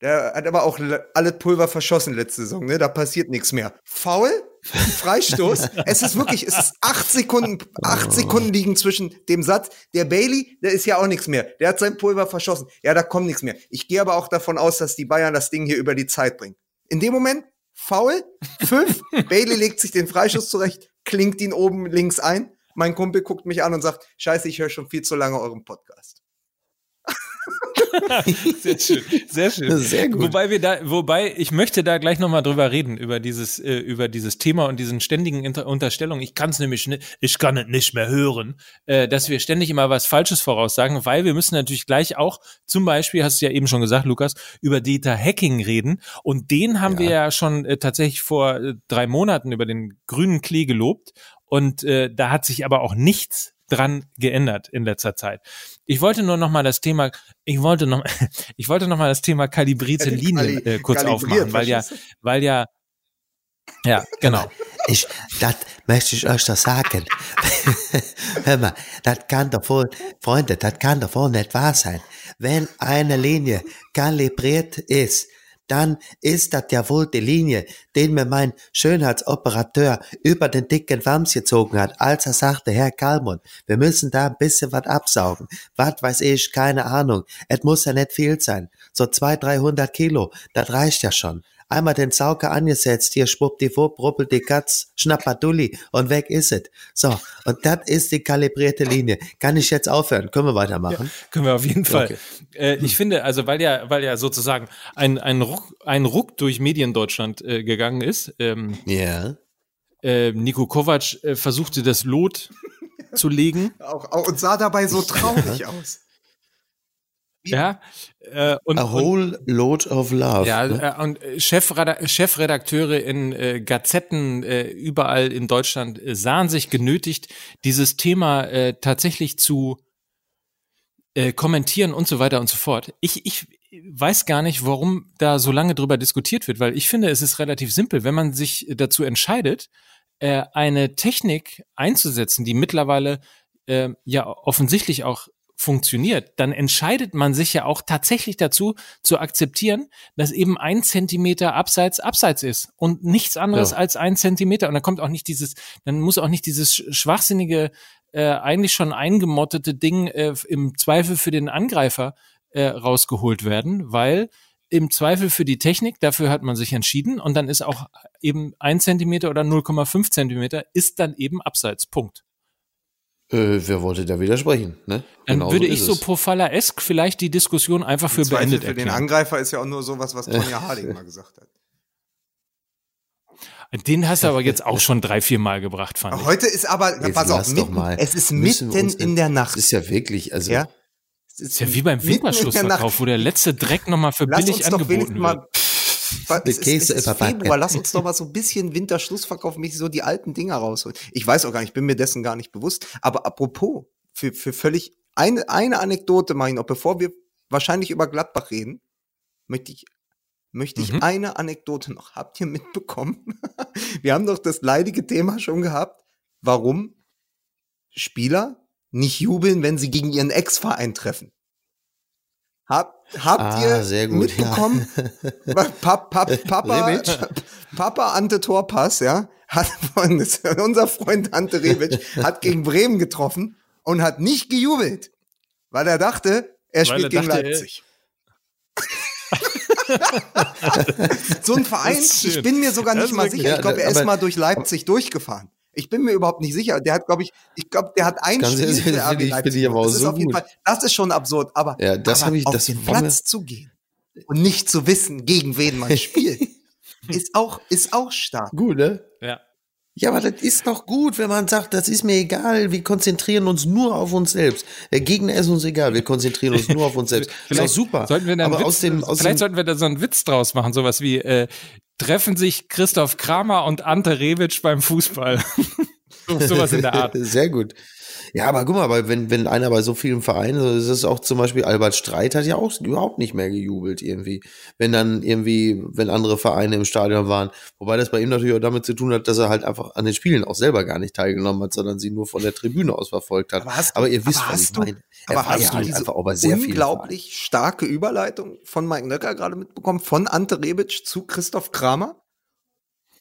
der hat aber auch alle Pulver verschossen letzte Saison, ne? Da passiert nichts mehr. Foul? Freistoß. es ist wirklich, es ist acht Sekunden, acht Sekunden liegen zwischen dem Satz. Der Bailey, der ist ja auch nichts mehr. Der hat sein Pulver verschossen. Ja, da kommt nichts mehr. Ich gehe aber auch davon aus, dass die Bayern das Ding hier über die Zeit bringen. In dem Moment, faul, fünf, Bailey legt sich den Freischuss zurecht, klingt ihn oben links ein. Mein Kumpel guckt mich an und sagt, scheiße, ich höre schon viel zu lange euren Podcast. sehr schön, sehr schön. Sehr gut. Wobei wir da, wobei ich möchte da gleich nochmal drüber reden über dieses, äh, über dieses Thema und diesen ständigen Inter Unterstellungen. Ich kann es nämlich nicht, ich kann es nicht mehr hören, äh, dass wir ständig immer was Falsches voraussagen, weil wir müssen natürlich gleich auch, zum Beispiel, hast du ja eben schon gesagt, Lukas, über Data Hacking reden und den haben ja. wir ja schon äh, tatsächlich vor äh, drei Monaten über den grünen Klee gelobt und äh, da hat sich aber auch nichts dran geändert in letzter Zeit. Ich wollte nur noch mal das Thema, ich wollte noch, ich wollte noch mal das Thema kalibrierte Linien äh, kurz aufmachen, weil ja, weil ja, ja, genau. Ich, das möchte ich euch doch sagen. Hör mal, das kann doch wohl, Freunde, das kann doch wohl nicht wahr sein. Wenn eine Linie kalibriert ist, dann ist das ja wohl die Linie, den mir mein Schönheitsoperateur über den dicken Wams gezogen hat, als er sagte, Herr Kalmund, wir müssen da ein bisschen was absaugen. Was weiß ich, keine Ahnung. Es muss ja nicht viel sein. So zwei, dreihundert Kilo, das reicht ja schon. Einmal den Sauger angesetzt, hier schwuppdiwupp, ruppelt die Katz, schnappadulli und weg ist es. So, und das ist die kalibrierte Linie. Kann ich jetzt aufhören? Können wir weitermachen? Ja, können wir auf jeden Fall. Okay. Äh, ich finde, also weil ja, weil ja sozusagen ein, ein, Ruck, ein Ruck durch Mediendeutschland äh, gegangen ist. Ähm, ja. Äh, Nico Kovac äh, versuchte das Lot zu legen. Auch, auch, und sah dabei so traurig aus. Ja, äh, und, A whole und, load of love. Ja, ne? äh, und Chefreda Chefredakteure in äh, Gazetten äh, überall in Deutschland äh, sahen sich genötigt, dieses Thema äh, tatsächlich zu kommentieren und so weiter und so fort. Ich, ich weiß gar nicht, warum da so lange drüber diskutiert wird, weil ich finde, es ist relativ simpel, wenn man sich dazu entscheidet, eine Technik einzusetzen, die mittlerweile ja offensichtlich auch funktioniert, dann entscheidet man sich ja auch tatsächlich dazu zu akzeptieren, dass eben ein Zentimeter abseits abseits ist und nichts anderes ja. als ein Zentimeter. Und dann kommt auch nicht dieses, dann muss auch nicht dieses schwachsinnige, äh, eigentlich schon eingemottete Ding äh, im Zweifel für den Angreifer äh, rausgeholt werden, weil im Zweifel für die Technik, dafür hat man sich entschieden und dann ist auch eben ein Zentimeter oder 0,5 Zentimeter ist dann eben abseits. Punkt. Äh, wer wollte da widersprechen? Ne? Dann Genauso würde ich so es. Profala-esk vielleicht die Diskussion einfach für beendet für den erklären. Angreifer ist ja auch nur sowas, was Tonja Harding mal gesagt hat. Den hast du aber jetzt auch schon drei, vier Mal gebracht, fand ich. Heute ist aber, Jetzt pass auf, mitten, mal. es ist Müssen mitten uns- in der Nacht. Das ist ja wirklich, also ja? Es ist ja wie beim Winterschlussverkauf, wo der letzte Dreck nochmal für Lass billig angeboten mal. wird. Weil Ist, Käse ist Backen. Februar, lass uns doch mal so ein bisschen Winterschlussverkauf mich so die alten Dinger rausholen. Ich weiß auch gar nicht, ich bin mir dessen gar nicht bewusst. Aber apropos, für, für völlig eine, eine Anekdote mache ich noch, bevor wir wahrscheinlich über Gladbach reden, möchte ich, möchte ich Mhm. eine Anekdote noch. Habt ihr mitbekommen? wir haben doch das leidige Thema schon gehabt, warum Spieler nicht jubeln, wenn sie gegen ihren Ex-Verein treffen. Hab, habt Ah, ihr sehr gut, mitbekommen? Pap, Pap, Papa, Rebic? Papa Ante Torpass, ja, hat unser Freund Ante Rebic hat gegen Bremen getroffen und hat nicht gejubelt, weil er dachte, er Weil spielt er gegen dachte, Leipzig. so ein Verein, ich bin mir sogar Das nicht mal sicher. Ja, Ich glaube, er ist mal durch Leipzig durchgefahren. Ich bin mir überhaupt nicht sicher. Der hat, glaube ich, ich glaube, der hat ein Spiel für RB ich- Leipzig finde ich das ist so auf jeden gut. Fall, das ist schon absurd. Aber, Ja, das aber habe ich- auf das den Platz zu gehen und nicht zu wissen, gegen wen man spielt, ist auch, ist auch stark. gut, ne? Ja. Ja, aber das ist doch gut, wenn man sagt, das ist mir egal, wir konzentrieren uns nur auf uns selbst. Der Gegner ist uns egal, wir konzentrieren uns nur auf uns selbst. Ist doch super. Sollten wir da aber Witz, aus dem, aus vielleicht dem, sollten wir da so einen Witz draus machen, sowas wie äh, treffen sich Christoph Kramer und Ante Rebic beim Fußball. so, sowas in der Art. Sehr gut. Ja, aber guck mal, weil wenn, wenn einer bei so vielen Vereinen, so ist es auch zum Beispiel Albert Streit hat ja auch überhaupt nicht mehr gejubelt irgendwie. Wenn dann irgendwie, wenn andere Vereine im Stadion waren. Wobei das bei ihm natürlich auch damit zu tun hat, dass er halt einfach an den Spielen auch selber gar nicht teilgenommen hat, sondern sie nur von der Tribüne aus verfolgt hat. Aber hast aber ihr wisst, aber was hast ich du- meine. Er Aber hast ja du halt diese einfach auch bei sehr unglaublich starke Überleitung von Mike Nöcker gerade mitbekommen, von Ante Rebic zu Christoph Kramer?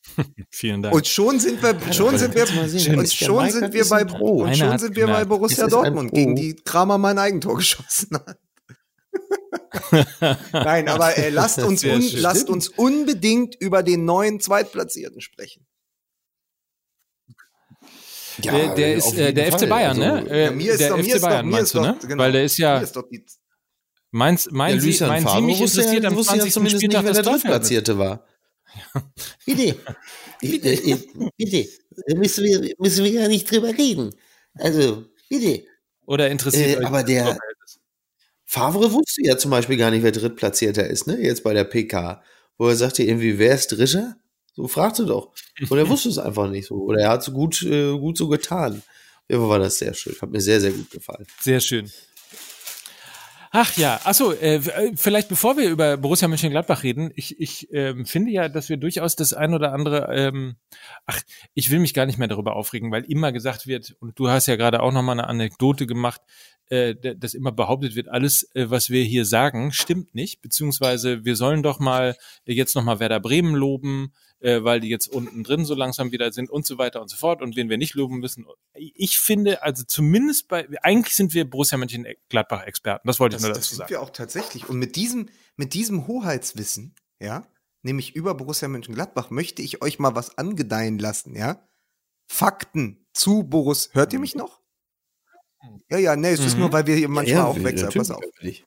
Vielen Dank. Und schon sind wir, schon sind wir, sehen, und schon sind wir bei, Pro. und schon sind wir bei. Borussia Dortmund, gegen die Kramer mein Eigentor geschossen hat. Nein, aber äh, lasst uns, un, lasst uns unbedingt über den neuen Zweitplatzierten sprechen. Ja, der, der ist äh, der Fall. FC Bayern, Also, ne? Äh, Ja, mir ist der doch, mir FC ist doch, Bayern mir meinst du, doch, ne? genau, Weil der ist ja, mir ist doch die, meins, meinen Ja, Sie, meinen Sie mich interessiert ja, am wusste ja 20. zumindest nicht, Spieltag wer das der. Drittplatzierte war. Bitte. Bitte, äh, bitte. Da müssen wir, müssen wir ja nicht drüber reden. Also, bitte. Oder interessiert Äh, euch aber der-? Favre wusste ja zum Beispiel gar nicht, wer Drittplatzierter ist, ne? Jetzt bei der PK. Wo er sagte irgendwie, wer ist Dritter? So fragte doch. Und er wusste es einfach nicht so. Oder er hat so gut, äh, gut so getan. Ja, war das sehr schön. Hat mir sehr, sehr gut gefallen. Sehr schön. Ach ja, achso, äh, äh, vielleicht bevor wir über Borussia Mönchengladbach reden, ich, ich ähm, finde ja, dass wir durchaus das ein oder andere, ähm, ach, ich will mich gar nicht mehr darüber aufregen, weil immer gesagt wird, und du hast ja gerade auch nochmal eine Anekdote gemacht, äh, dass immer behauptet wird, alles, äh, was wir hier sagen, stimmt nicht, beziehungsweise wir sollen doch mal äh, jetzt nochmal Werder Bremen loben, äh, weil die jetzt unten drin so langsam wieder sind und so weiter und so fort und wen wir nicht loben müssen. Ich finde, also zumindest bei, eigentlich sind wir Borussia Mönchengladbach-Experten, das wollte das, ich nur das dazu sind sagen. wir auch tatsächlich. Und mit diesem, mit diesem Hoheitswissen, ja, nämlich über Borussia Mönchengladbach, möchte ich euch mal was angedeihen lassen, ja. Fakten zu Boris. Hört ihr mich noch? Ja, ja, nee, es ist Mhm. nur, weil wir hier manchmal Ja, auch wechseln. Pass auf. natürlich.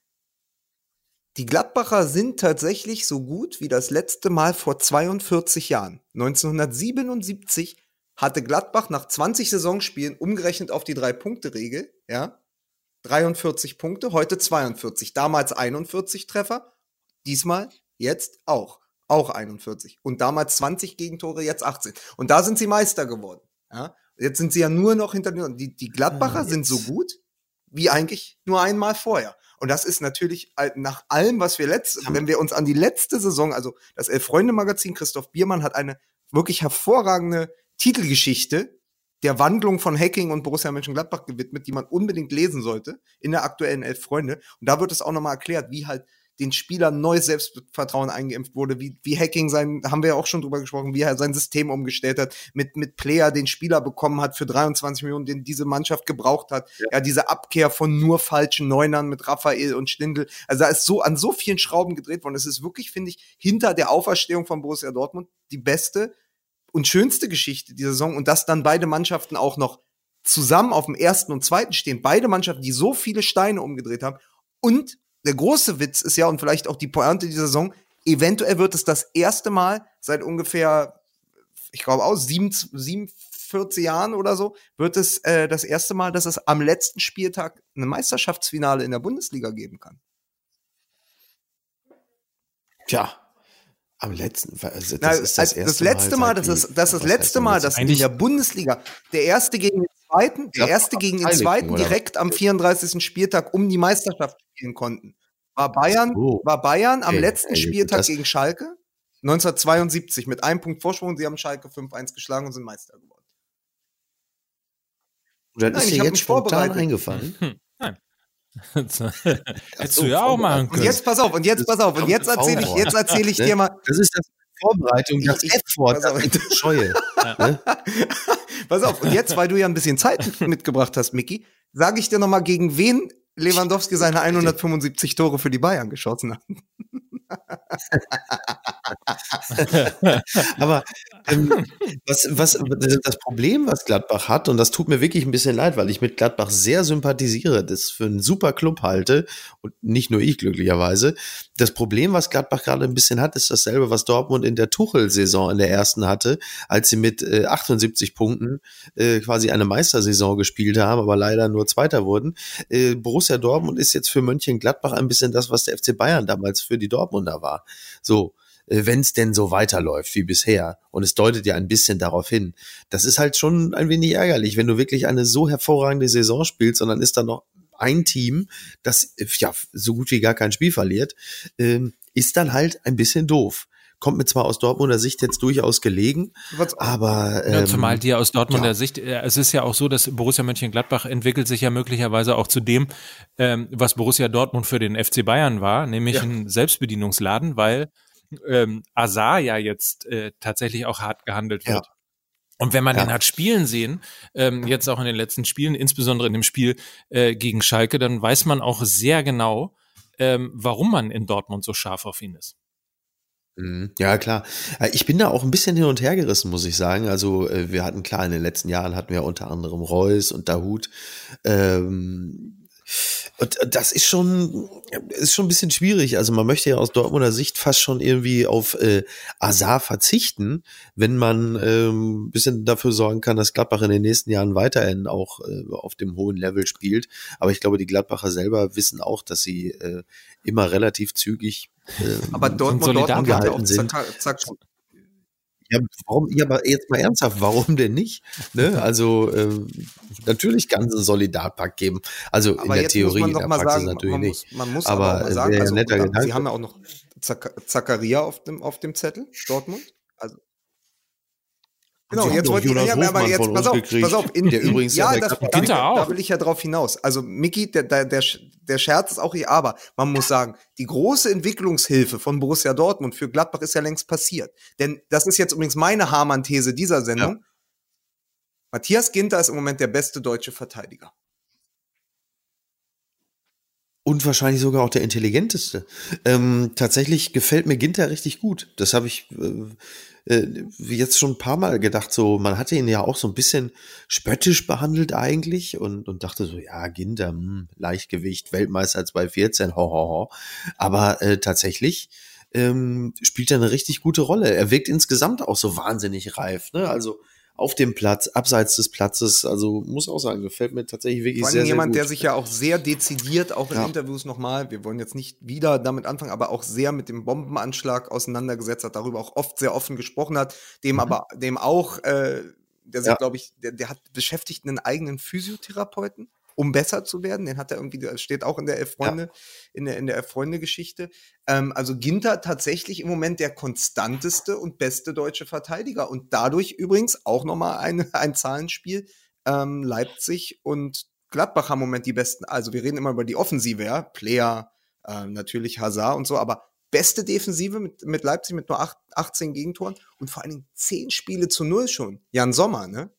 Die Gladbacher sind tatsächlich so gut wie das letzte Mal vor 42 Jahren. 1977 hatte Gladbach nach 20 Saisonspielen umgerechnet auf die Drei-Punkte-Regel, ja, 43 Punkte, heute 42. Damals 41 Treffer, diesmal, jetzt auch. Auch 41. Und damals 20 Gegentore, jetzt 18. Und da sind sie Meister geworden. Ja? Jetzt sind sie ja nur noch hinter den. Die, die Gladbacher Ah, sind so gut wie eigentlich nur einmal vorher. Und das ist natürlich nach allem, was wir letzt, wenn wir uns an die letzte Saison, also das Elf-Freunde-Magazin, Christoph Biermann hat eine wirklich hervorragende Titelgeschichte der Wandlung von Hacking und Borussia Mönchengladbach gewidmet, die man unbedingt lesen sollte in der aktuellen Elf Freunde. Und da wird es auch nochmal erklärt, wie halt den Spielern neues Selbstvertrauen eingeimpft wurde, wie, wie Hacking sein, haben wir ja auch schon drüber gesprochen, wie er sein System umgestellt hat, mit, mit Player den Spieler bekommen hat für 23 Millionen, den diese Mannschaft gebraucht hat. Ja, diese Abkehr von nur falschen Neunern mit Raphael und Stindl. Also da ist so an so vielen Schrauben gedreht worden. Es ist wirklich, finde ich, hinter der Auferstehung von Borussia Dortmund die beste und schönste Geschichte dieser Saison und dass dann beide Mannschaften auch noch zusammen auf dem ersten und zweiten stehen. Beide Mannschaften, die so viele Steine umgedreht haben. Und der große Witz ist ja, und vielleicht auch die Pointe dieser Saison, eventuell wird es das erste Mal seit ungefähr, ich glaube auch, sieben, 47 Jahren oder so, wird es äh, das erste Mal, dass es am letzten Spieltag eine Meisterschaftsfinale in der Bundesliga geben kann. Tja, am letzten, also das Na, ist das, das letzte Mal, seit das ist wie- das, ist das letzte Mal, dass in der Bundesliga der erste gegen den zweiten, der erste gegen den zweiten direkt am 34. Spieltag um die Meisterschaft spielen konnten. War Bayern, so. war Bayern am Okay, letzten Spieltag gegen Schalke 1972 mit einem Punkt Vorsprung. Sie haben Schalke 5-1 geschlagen und sind Meister geworden. Und dann Nein, ist ich dir jetzt spontan eingefallen. Hättest so, du ja auch machen Und können. jetzt pass auf, und jetzt pass auf, und jetzt erzähle ich, jetzt erzähle ich Ne? dir mal, Das ist das Vorbereitung, das Ich- ich- F-Wort, das ich scheue. pass auf, und jetzt, weil du ja ein bisschen Zeit mitgebracht hast, Micky, sage ich dir noch mal, gegen wen Lewandowski seine 175 Tore für die Bayern geschossen hat. Aber ähm, was, was das Problem, was Gladbach hat, und das tut mir wirklich ein bisschen leid, weil ich mit Gladbach sehr sympathisiere, das für einen super Club halte, und nicht nur ich glücklicherweise. Das Problem, was Gladbach gerade ein bisschen hat, ist dasselbe, was Dortmund in der Tuchel-Saison in der ersten hatte, als sie mit äh, 78 Punkten äh, quasi eine Meistersaison gespielt haben, aber leider nur Zweiter wurden. Äh, Borussia Dortmund ist jetzt für Mönchengladbach ein bisschen das, was der FC Bayern damals für die Dortmunder war. So, wenn es denn so weiterläuft wie bisher. Und es deutet ja ein bisschen darauf hin. Das ist halt schon ein wenig ärgerlich, wenn du wirklich eine so hervorragende Saison spielst und dann ist da noch ein Team, das äh, ja so gut wie gar kein Spiel verliert, ähm, ist dann halt ein bisschen doof. Kommt mir zwar aus Dortmunder Sicht jetzt durchaus gelegen, Was- aber ähm, Ja, zumal die aus Dortmunder ja. Sicht, äh, es ist ja auch so, dass Borussia Mönchengladbach entwickelt sich ja möglicherweise auch zu dem, ähm, was Borussia Dortmund für den FC Bayern war, nämlich Ja. ein Selbstbedienungsladen, weil ähm, Azar ja jetzt äh, tatsächlich auch hart gehandelt Ja. Und wenn man Ja. den hat spielen sehen, ähm, jetzt auch in den letzten Spielen, insbesondere in dem Spiel äh, gegen Schalke, dann weiß man auch sehr genau, ähm, warum man in Dortmund so scharf auf ihn ist. Mhm. Ja, klar. Äh, Ich bin da auch ein bisschen hin und her gerissen, muss ich sagen. Also, äh, wir hatten klar, in den letzten Jahren hatten wir unter anderem Reus und Dahut. Ähm, und das ist schon, ist schon ein bisschen schwierig. Also man möchte ja aus Dortmunder Sicht fast schon irgendwie auf äh, Azar verzichten, wenn man ähm, ein bisschen dafür sorgen kann, dass Gladbach in den nächsten Jahren weiterhin auch äh, auf dem hohen Level spielt. Aber ich glaube, die Gladbacher selber wissen auch, dass sie äh, immer relativ zügig äh, Aber Dortmund, Dortmund hat ja auch zack, zack, Ja, warum, ja, aber jetzt mal ernsthaft, warum denn nicht? Ne? Also ähm, natürlich kann es einen Solidarpakt geben. Also in aber der jetzt Theorie, in der Praxis sagen, natürlich man nicht. muss, man muss Aber, aber, äh, sagen, also, netter sie haben ja auch noch Zakaria auf dem, auf dem Zettel, Dortmund. Also, genau, jetzt wollte ich, ja, aber jetzt, pass auf, gekriegt, pass auf, in, der in, übrigens ja, ja der das, danke, da will ich ja drauf hinaus. Also, Miki, der, der, der, der Scherz ist auch hier, aber man muss sagen, die große Entwicklungshilfe von Borussia Dortmund für Gladbach ist ja längst passiert. Denn das ist jetzt übrigens meine Hamann-These dieser Sendung. Matthias Ginter ist im Moment der beste deutsche Verteidiger. Und wahrscheinlich sogar auch der intelligenteste. Ähm, tatsächlich gefällt mir Ginter richtig gut. Das habe ich äh, äh, jetzt schon ein paar Mal gedacht. So, man hatte ihn ja auch so ein bisschen spöttisch behandelt eigentlich und, und dachte so, ja, Ginter, hm, Leichtgewicht, Weltmeister 214, ho, ho, ho. Aber äh, tatsächlich ähm, spielt er eine richtig gute Rolle. Er wirkt insgesamt auch so wahnsinnig reif. Ne? Also auf dem Platz, abseits des Platzes. Also muss auch sagen, gefällt mir tatsächlich wirklich Vor allem sehr, sehr jemand, gut. der sich ja auch sehr dezidiert, auch in Ja. Interviews nochmal, wir wollen jetzt nicht wieder damit anfangen, aber auch sehr mit dem Bombenanschlag auseinandergesetzt hat, darüber auch oft sehr offen gesprochen hat, dem Mhm. aber, dem auch, äh, der sich, Ja. glaube ich, der, der hat beschäftigt einen eigenen Physiotherapeuten, um besser zu werden. Den hat er irgendwie, das steht auch in der Elf Freunde, in der, in der Elf Freunde Geschichte. Ähm, also Ginter tatsächlich im Moment der konstanteste und beste deutsche Verteidiger und dadurch übrigens auch nochmal ein, ein Zahlenspiel. Ähm, Leipzig und Gladbach haben im Moment die besten, also wir reden immer über die Offensive, ja, Player, ähm, natürlich Hazard und so, aber beste Defensive mit, mit Leipzig mit nur acht, 18 Gegentoren und vor allen Dingen 10 Spiele zu null schon. Jan Sommer, ne?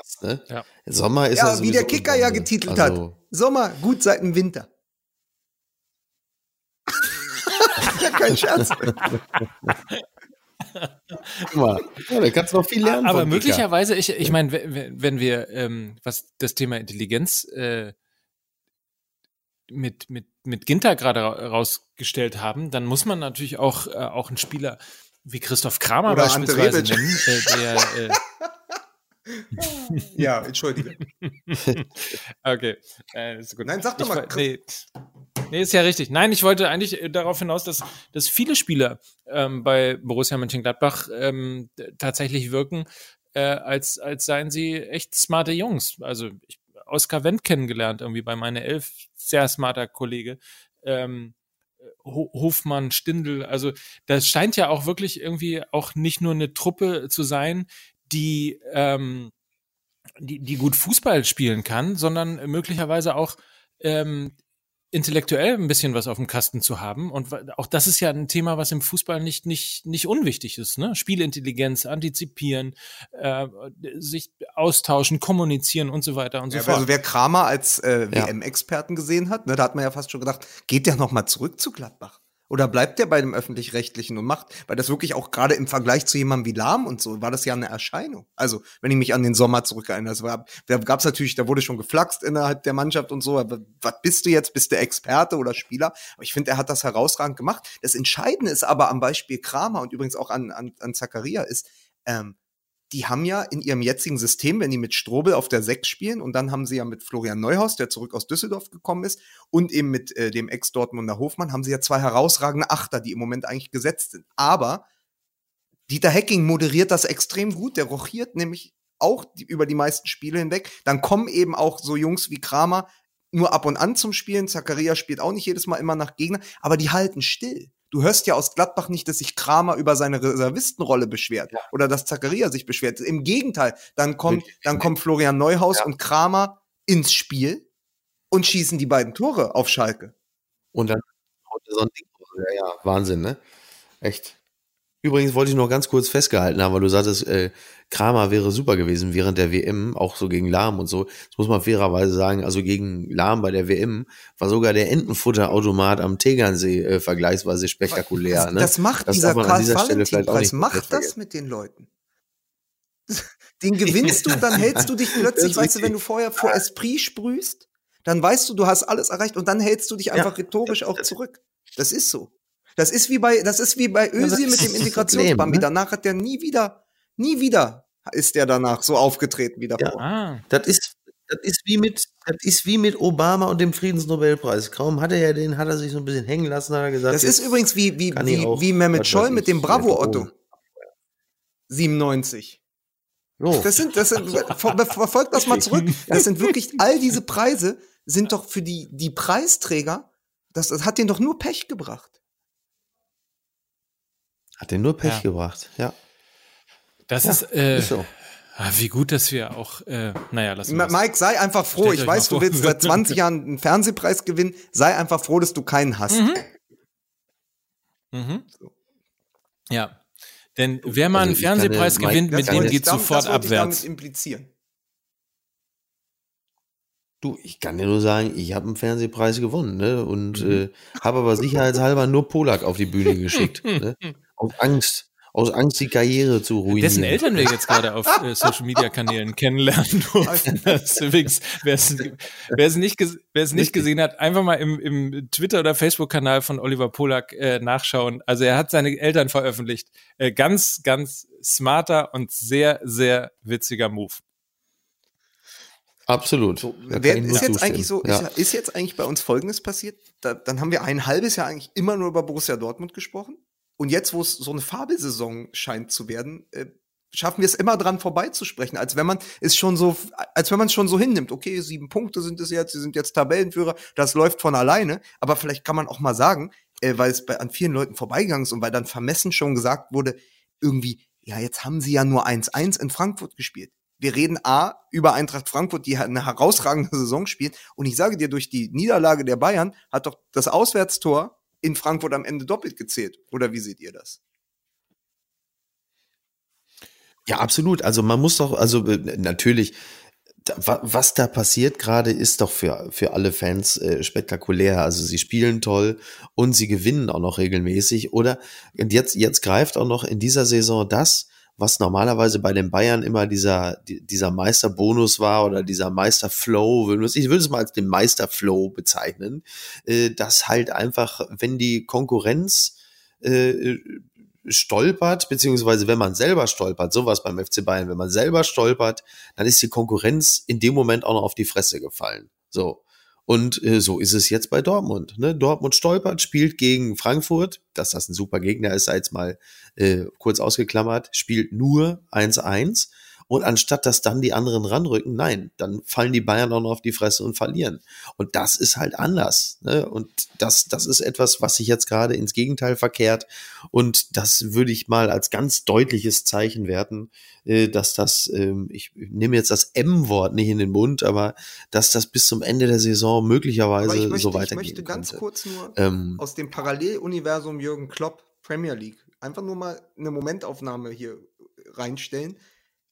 Krass, ne? Ja. Sommer ist Ja, ja, wie der Kicker ja getitelt Also, hat. Sommer, gut seit dem Winter. Kein Scherz. Guck mal, ja, da kannst du noch viel lernen. Aber von Kicker. möglicherweise, ich, ich meine, wenn, wenn wir, ähm, was das Thema Intelligenz äh, mit, mit, mit Ginter gerade ra- rausgestellt haben, dann muss man natürlich auch, äh, auch einen Spieler wie Christoph Kramer Oder beispielsweise nennen, äh, der, äh, Ja, entschuldige. okay, äh, ist gut. Nein, sag doch Ich mal, woll- Nee, nee, ist ja richtig. Nein, ich wollte eigentlich äh, darauf hinaus, dass, dass viele Spieler ähm, bei Borussia Mönchengladbach ähm, tatsächlich wirken, äh, als, als seien sie echt smarte Jungs. Also ich Oskar Wendt kennengelernt, irgendwie bei meiner Elf, sehr smarter Kollege. Ähm, Ho- Hofmann, Stindl, also das scheint ja auch wirklich irgendwie auch nicht nur eine Truppe zu sein, die ähm, die, die gut Fußball spielen kann, sondern möglicherweise auch ähm, intellektuell ein bisschen was auf dem Kasten zu haben. Und auch das ist ja ein Thema, was im Fußball nicht, nicht, nicht unwichtig ist. Ne? Spielintelligenz, antizipieren, äh, sich austauschen, kommunizieren und so weiter und so Ja, fort. also wer Kramer als äh, Ja. WM-Experten gesehen hat, ne, da hat man ja fast schon gedacht, geht der noch mal zurück zu Gladbach? Oder bleibt der bei dem öffentlich-rechtlichen und macht, weil das wirklich auch gerade im Vergleich zu jemandem wie Lahm und so, war das ja eine Erscheinung. Also, wenn ich mich an den Sommer zurückerinnere, das war, da gab's natürlich, da wurde schon geflaxt innerhalb der Mannschaft und so, aber was bist du jetzt? Bist du Experte oder Spieler? Aber ich finde, er hat das herausragend gemacht. Das Entscheidende ist aber am Beispiel Kramer und übrigens auch an, an, an Zakaria ist, ähm, die haben ja in ihrem jetzigen System, wenn die mit Strobel auf der 6 spielen und dann haben sie ja mit Florian Neuhaus, der zurück aus Düsseldorf gekommen ist, und eben mit äh, dem Ex-Dortmunder Hofmann, haben sie ja zwei herausragende Achter, die im Moment eigentlich gesetzt sind. Aber Dieter Hecking moderiert das extrem gut, der rochiert nämlich auch die, über die meisten Spiele hinweg. Dann kommen eben auch so Jungs wie Kramer nur ab und an zum Spielen. Zakaria spielt auch nicht jedes Mal immer nach Gegner, aber die halten still. Du hörst ja aus Gladbach nicht, dass sich Kramer über seine Reservistenrolle beschwert oder dass Zakaria sich beschwert. Im Gegenteil, dann kommt, dann kommt Florian Neuhaus und Kramer ins Spiel und schießen die beiden Tore auf Schalke. Und dann haut er so ein Ding. Ja, ja, Wahnsinn, ne? Echt. Übrigens wollte ich noch ganz kurz festgehalten haben, weil du sagtest, äh, Kramer wäre super gewesen während der WM, auch so gegen Lahm und so. Das muss man fairerweise sagen, also gegen Lahm bei der WM war sogar der Entenfutterautomat am Tegernsee äh, vergleichsweise spektakulär. das, ne? das macht Das dieser Karl dieser Valentin-Preis, nicht macht das mit den Leuten. Den gewinnst du, dann hältst du dich plötzlich, weißt du, wenn du vorher vor Esprit sprühst, dann weißt du, du hast alles erreicht und dann hältst du dich einfach rhetorisch auch zurück. Das ist so. Das ist wie bei, das ist wie bei Özil ist mit dem Integrationsbambi. Ne? Danach hat der nie wieder, nie wieder ist der danach so aufgetreten wie davor. ah, Das ist, das ist wie mit, das ist wie mit Obama und dem Friedensnobelpreis. Kaum hat er ja den, hat er sich so ein bisschen hängen lassen, hat er gesagt. Das ist übrigens wie, wie, wie, auch, wie Mehmet Scholl mit dem Bravo. Otto. 97. So. Das sind, das sind, ver verfolgt das mal zurück. Das sind wirklich, all diese Preise sind doch für die, die Preisträger, das, das hat denen doch nur Pech gebracht. Hat den nur Pech Ja. gebracht, ja. das Ja, ist, äh, ist so. ah, wie gut, dass wir auch, äh, naja, lassen Ma- wir's. Mike, sei einfach froh. Stellt Ich weiß, du willst seit 20 Jahren einen Fernsehpreis gewinnen. Sei einfach froh, dass du keinen hast. Mhm. Ja. Denn wer mal Also einen kann Fernsehpreis Mike gewinnt, ganz mit dem geht damit- sofort das wollte ich damit abwärts. implizieren. Du, ich kann dir nur sagen, ich habe einen Fernsehpreis gewonnen, ne? Und äh, habe aber sicherheitshalber nur Polak auf die Bühne geschickt. ne? Aus Angst, aus Angst, die Karriere zu ruinieren. Dessen Eltern wir jetzt gerade auf äh, Social Media Kanälen kennenlernen durften. Übrigens, wer es, nicht, nicht gesehen hat, einfach mal im, im Twitter oder Facebook Kanal von Oliver Polak äh, nachschauen. Also er hat seine Eltern veröffentlicht. Äh, ganz, ganz smarter und sehr, sehr witziger Move. Absolut. Kann Wer, ist jetzt zustimmen. eigentlich so, Ja. ist, ist jetzt eigentlich bei uns Folgendes passiert? Da, dann haben wir ein halbes Jahr eigentlich immer nur über Borussia Dortmund gesprochen. Und jetzt, wo es so eine Fabelsaison scheint zu werden, äh, schaffen wir es immer dran vorbeizusprechen, als wenn man es schon so, als wenn man es schon so hinnimmt. Okay, sieben Punkte sind es jetzt, sie sind jetzt Tabellenführer, das läuft von alleine. Aber vielleicht kann man auch mal sagen, äh, weil es bei, an vielen Leuten vorbeigegangen ist und weil dann vermessen schon gesagt wurde, irgendwie, ja, jetzt haben sie ja nur 1-1 in Frankfurt gespielt. Wir reden A über Eintracht Frankfurt, die eine herausragende Saison spielt. Und ich sage dir, durch die Niederlage der Bayern hat doch das Auswärtstor in Frankfurt am Ende doppelt gezählt. Oder wie seht ihr das? Ja, absolut. Also man muss doch, also äh, natürlich, was da passiert gerade, ist doch für, für alle Fans äh, spektakulär. Also sie spielen toll und sie gewinnen auch noch regelmäßig. Oder und jetzt, jetzt greift auch noch in dieser Saison das, was normalerweise bei den Bayern immer dieser, die- dieser Meisterbonus war oder dieser Meisterflow, ich würde es mal als den Meisterflow bezeichnen, äh, dass halt einfach, wenn die Konkurrenz äh, stolpert, beziehungsweise wenn man selber stolpert, sowas beim FC Bayern, wenn man selber stolpert, dann ist die Konkurrenz in dem Moment auch noch auf die Fresse gefallen. So. Und äh, so ist es jetzt bei Dortmund. Ne? Dortmund stolpert, spielt gegen Frankfurt, dass das ein super Gegner ist, sei jetzt mal äh, kurz ausgeklammert, spielt nur 1-1. Und anstatt dass dann die anderen ranrücken, nein, dann fallen die Bayern auch noch auf die Fresse und verlieren. Und das ist halt anders. Ne? Und das, das ist etwas, was sich jetzt gerade ins Gegenteil verkehrt. Und das würde ich mal als ganz deutliches Zeichen werten, äh, dass das, ähm, ich nehme jetzt das M-Wort nicht in den Mund, aber dass das bis zum Ende der Saison möglicherweise ich möchte, so ich weitergehen möchte ganz könnte. kurz nur Ähm, aus dem Paralleluniversum Jürgen Klopp Premier League einfach nur mal eine Momentaufnahme hier reinstellen.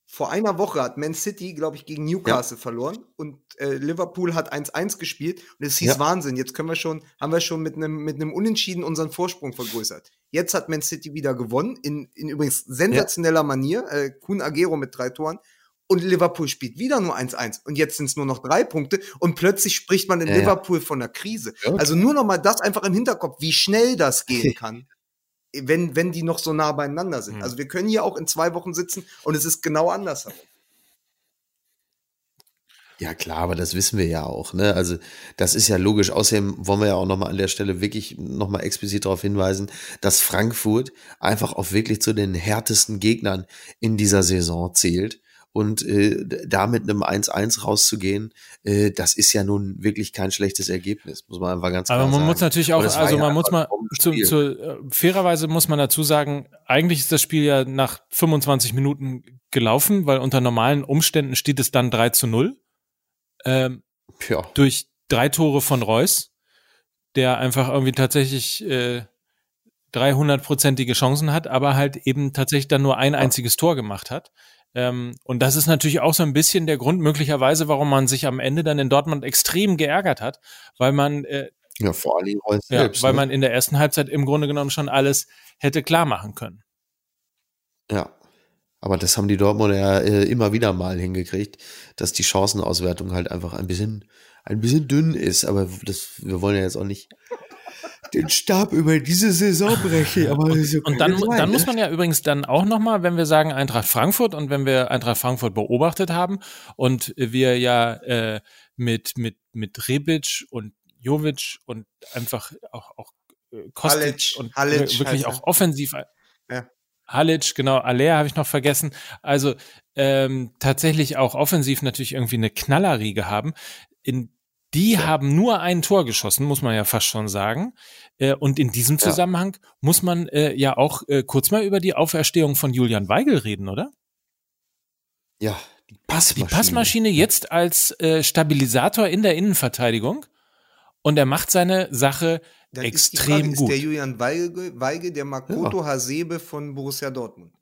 Vor einer Woche hat Man City, glaube ich, gegen Newcastle verloren und äh, Liverpool hat 1-1 gespielt und es hieß Ja. Wahnsinn. Jetzt können wir schon, haben wir schon mit einem mit einem Unentschieden unseren Vorsprung vergrößert. Jetzt hat Man City wieder gewonnen in, in übrigens sensationeller Manier. Äh, Kun Agero mit drei Toren. Und Liverpool spielt wieder nur 1-1. Und jetzt sind es nur noch drei Punkte. Und plötzlich spricht man in Ja, ja. Liverpool von einer Krise. Ja. Also nur noch mal das einfach im Hinterkopf, wie schnell das gehen kann, wenn, wenn die noch so nah beieinander sind. Mhm. Also wir können hier auch in zwei Wochen sitzen und es ist genau andersherum. Ja, klar, aber das wissen wir ja auch. Ne? Also das ist ja logisch. Außerdem wollen wir ja auch nochmal an der Stelle wirklich nochmal explizit darauf hinweisen, dass Frankfurt einfach auch wirklich zu den härtesten Gegnern in dieser Saison zählt. Und äh, da mit einem 1-1 rauszugehen, äh, das ist ja nun wirklich kein schlechtes Ergebnis, muss man einfach ganz klar Aber man sagen. muss natürlich auch, also ja man muss mal, zu, zu, äh, fairerweise muss man dazu sagen, eigentlich ist das Spiel ja nach 25 Minuten gelaufen, weil unter normalen Umständen steht es dann 3 zu 0. Ähm, ja. durch drei Tore von Reus, der einfach irgendwie tatsächlich äh, 300-prozentige Chancen hat, aber halt eben tatsächlich dann nur ein einziges Tor gemacht hat. Ähm, und das ist natürlich auch so ein bisschen der Grund möglicherweise, warum man sich am Ende dann in Dortmund extrem geärgert hat, weil man äh, ja, vor allem ja, selbst. weil ne? man in der ersten Halbzeit im Grunde genommen schon alles hätte klar machen können. Ja. Aber das haben die Dortmunder ja äh, immer wieder mal hingekriegt, dass die Chancenauswertung halt einfach ein bisschen, ein bisschen dünn ist. Aber das, wir wollen ja jetzt auch nicht den Stab über diese Saison brechen. Aber ja Und dann, Frage, dann muss ne? man ja übrigens dann auch nochmal, wenn wir sagen Eintracht Frankfurt und wenn wir Eintracht Frankfurt beobachtet haben und wir ja äh, mit, mit, mit Rebic und Jovic und einfach auch, auch äh, Kostic Halic, und Halic wirklich auch offensiv. Ja. Halic, genau, Aller habe ich noch vergessen. Also ähm, tatsächlich auch offensiv natürlich irgendwie eine Knallerriege haben. In die haben nur ein Tor geschossen, muss man ja fast schon sagen. Äh, und in diesem Ja. Zusammenhang muss man äh, ja auch äh, kurz mal über die Auferstehung von Julian Weigel reden, oder? Ja, die Die Passmaschine. Passmaschine jetzt als Stabilisator in der Innenverteidigung und er macht seine Sache Dann ist extrem Frage, Ist gut. der Julian Weige, Weige der Makoto Hasebe von Borussia Dortmund?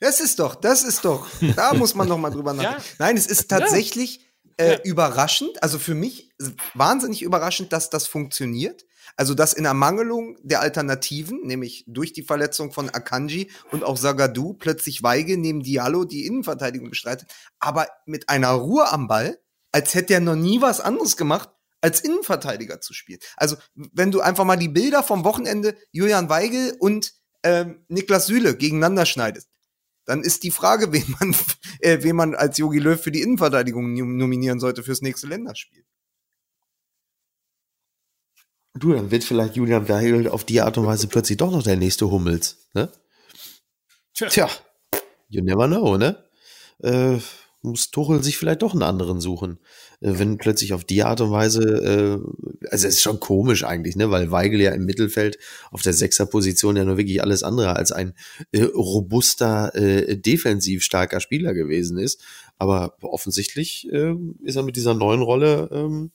Das ist doch, das ist doch, da muss man noch mal drüber nachdenken. Ja. Nein, es ist tatsächlich äh, Ja. überraschend, also für mich wahnsinnig überraschend, dass das funktioniert. Also, dass in Ermangelung der Alternativen, nämlich durch die Verletzung von Akanji und auch Sagadu, plötzlich Weige neben Diallo die Innenverteidigung bestreitet, aber mit einer Ruhe am Ball, als hätte er noch nie was anderes gemacht, als Innenverteidiger zu spielen. Also, wenn du einfach mal die Bilder vom Wochenende Julian Weigel und ähm, Niklas Süle gegeneinander schneidest, dann ist die Frage, wen man, äh, wen man als Jogi Löw für die Innenverteidigung nom- nominieren sollte fürs nächste Länderspiel. Du, dann wird vielleicht Julian Weigel auf die Art und Weise plötzlich doch noch der nächste Hummels. Ne? Tja. Tja, you never know, ne? Äh, muss Tuchel sich vielleicht doch einen anderen suchen. Äh, wenn plötzlich auf die Art und Weise, äh, also es ist schon komisch eigentlich, ne? Weil Weigel ja im Mittelfeld auf der Sechserposition ja nur wirklich alles andere als ein äh, robuster, äh, defensiv starker Spieler gewesen ist. Aber offensichtlich äh, ist er mit dieser neuen Rolle ähm,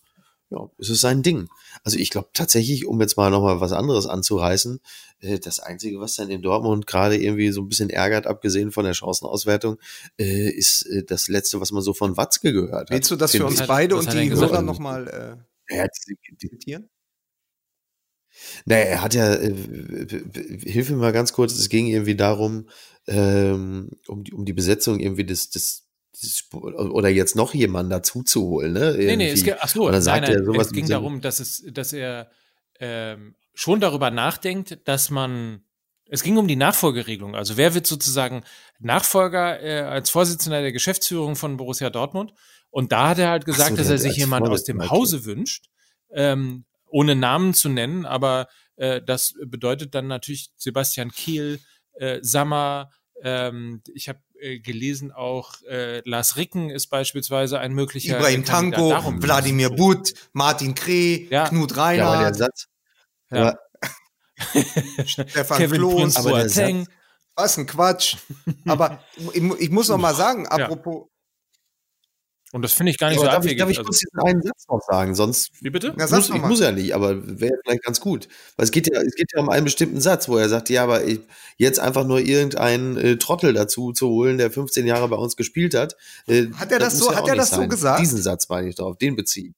ja, es ist sein Ding. Also ich glaube tatsächlich, um jetzt mal nochmal was anderes anzureißen, äh, das Einzige, was dann in Dortmund gerade irgendwie so ein bisschen ärgert, abgesehen von der Chancenauswertung, äh, ist äh, das Letzte, was man so von Watzke gehört hat. Willst du das für uns beide und die? Hörer nochmal äh, Ja, zitieren? Naja, er hat ja, äh, hilf mir mal ganz kurz, es ging irgendwie darum, ähm, um, die, um die Besetzung irgendwie des, des oder jetzt noch jemanden dazu zu holen, ne? Nee, nee, es ach so, dann sagt nein, nein, er sowas es ging darum, dass es, dass er ähm, schon darüber nachdenkt, dass man, es ging um die Nachfolgeregelung. Also wer wird sozusagen Nachfolger äh, als Vorsitzender der Geschäftsführung von Borussia Dortmund? Und da hat er halt gesagt, so, dass er sich jemand aus dem Hause wünscht, ähm, ohne Namen zu nennen, aber äh, das bedeutet dann natürlich Sebastian Kehl, äh, Sammer, ähm, ich habe äh, gelesen auch äh, Lars Ricken ist beispielsweise ein möglicher Ibrahim. Tanko, Wladimir. Butt, Martin Kreh, Ja. Knut Ja, aber der Reinhardt, Satz, Ja. Stefan Kevin Klos. Aber der Boateng. Was ein Quatsch. Aber ich, ich muss noch mal sagen, apropos, Und das finde ich gar nicht aber so darf, ich, abwegig. darf ich also, kurz diesen einen Satz noch sagen, sonst wie bitte? sag muss, ich mal. muss ja nicht, aber wäre vielleicht ganz gut. Weil es geht ja, es geht ja um einen bestimmten Satz, wo er sagt, ja, aber ich, jetzt einfach nur irgendeinen äh, Trottel dazu zu holen, der 15 Jahre bei uns gespielt hat. Äh, Hat er das muss so- ja hat er das so gesagt? Diesen Satz meine ich drauf, den beziehen.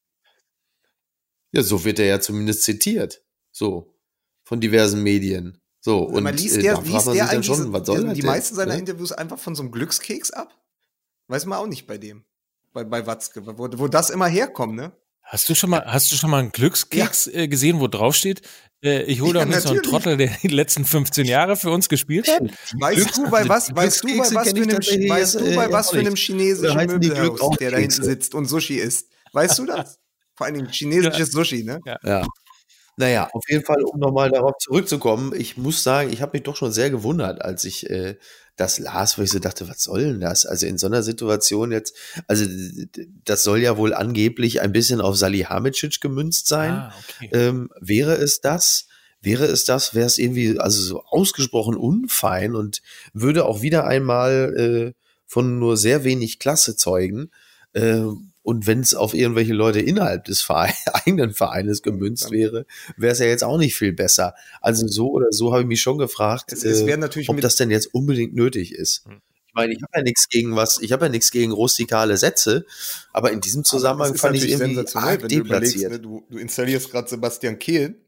Ja, so wird er ja zumindest zitiert. So. Von diversen Medien. So. Und man liest äh, der, fragt liest man der dann eigentlich schon, was soll das die denn? meisten seiner Ne? Interviews einfach von so einem Glückskeks ab? Weiß man auch nicht bei dem. Bei, bei Watzke, wo, wo das immer herkommt, ne? Hast du schon mal, hast du schon mal einen Glückskeks äh, gesehen, wo drauf steht, äh, ich hole Ja, doch nicht so einen. Trottel, der die letzten 15 Jahre für uns gespielt hat? Weißt du, bei was, weißt du, bei Glückskekse was für einem, weißt du, bei äh, was für einem chinesischen Möbelhaus, Glück auch der da hinten sitzt und Sushi isst? Weißt du das? Vor allem chinesisches Sushi, ne? Ja. Naja, auf jeden Fall, um nochmal darauf zurückzukommen, ich muss sagen, ich habe mich doch schon sehr gewundert, als ich äh, das las, wo ich so dachte, was soll denn das? Also in so einer Situation jetzt, also das soll ja wohl angeblich ein bisschen auf Salihamidzic gemünzt sein. Ah, okay. Ähm, wäre es das? Wäre es das, wäre es irgendwie also so ausgesprochen unfein und würde auch wieder einmal äh, von nur sehr wenig Klasse zeugen. Äh, und wenn es auf irgendwelche Leute innerhalb des Verein, eigenen Vereines gemünzt wäre, wäre es ja jetzt auch nicht viel besser. Also so oder so habe ich mich schon gefragt, Es, es äh, ob das denn jetzt unbedingt nötig ist. Hm. Ich meine, ich habe ja nichts gegen was, ich habe ja nichts gegen rustikale Sätze, aber in diesem Zusammenhang ist fand ich irgendwie sensationell, arg wenn du ne, du, du installierst gerade Sebastian Kehl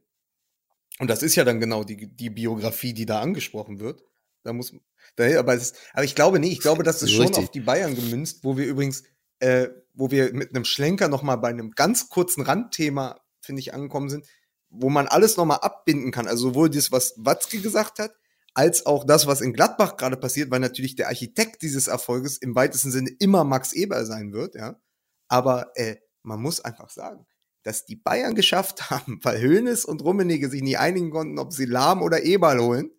und das ist ja dann genau die, die Biografie, die da angesprochen wird. Da muss, da, aber, es ist, aber ich glaube nicht, ich glaube, das ist schon Richtig. auf die Bayern gemünzt, wo wir übrigens, äh, wo wir mit einem Schlenker noch mal bei einem ganz kurzen Randthema, finde ich, angekommen sind, wo man alles noch mal abbinden kann. Also sowohl das, was Watzke gesagt hat, als auch das, was in Gladbach gerade passiert, weil natürlich der Architekt dieses Erfolges im weitesten Sinne immer Max Eber sein wird, ja. Aber äh, man muss einfach sagen, dass die Bayern geschafft haben, weil Hoeneß und Rummenigge sich nicht einigen konnten, ob sie Lahm oder Eberl holen,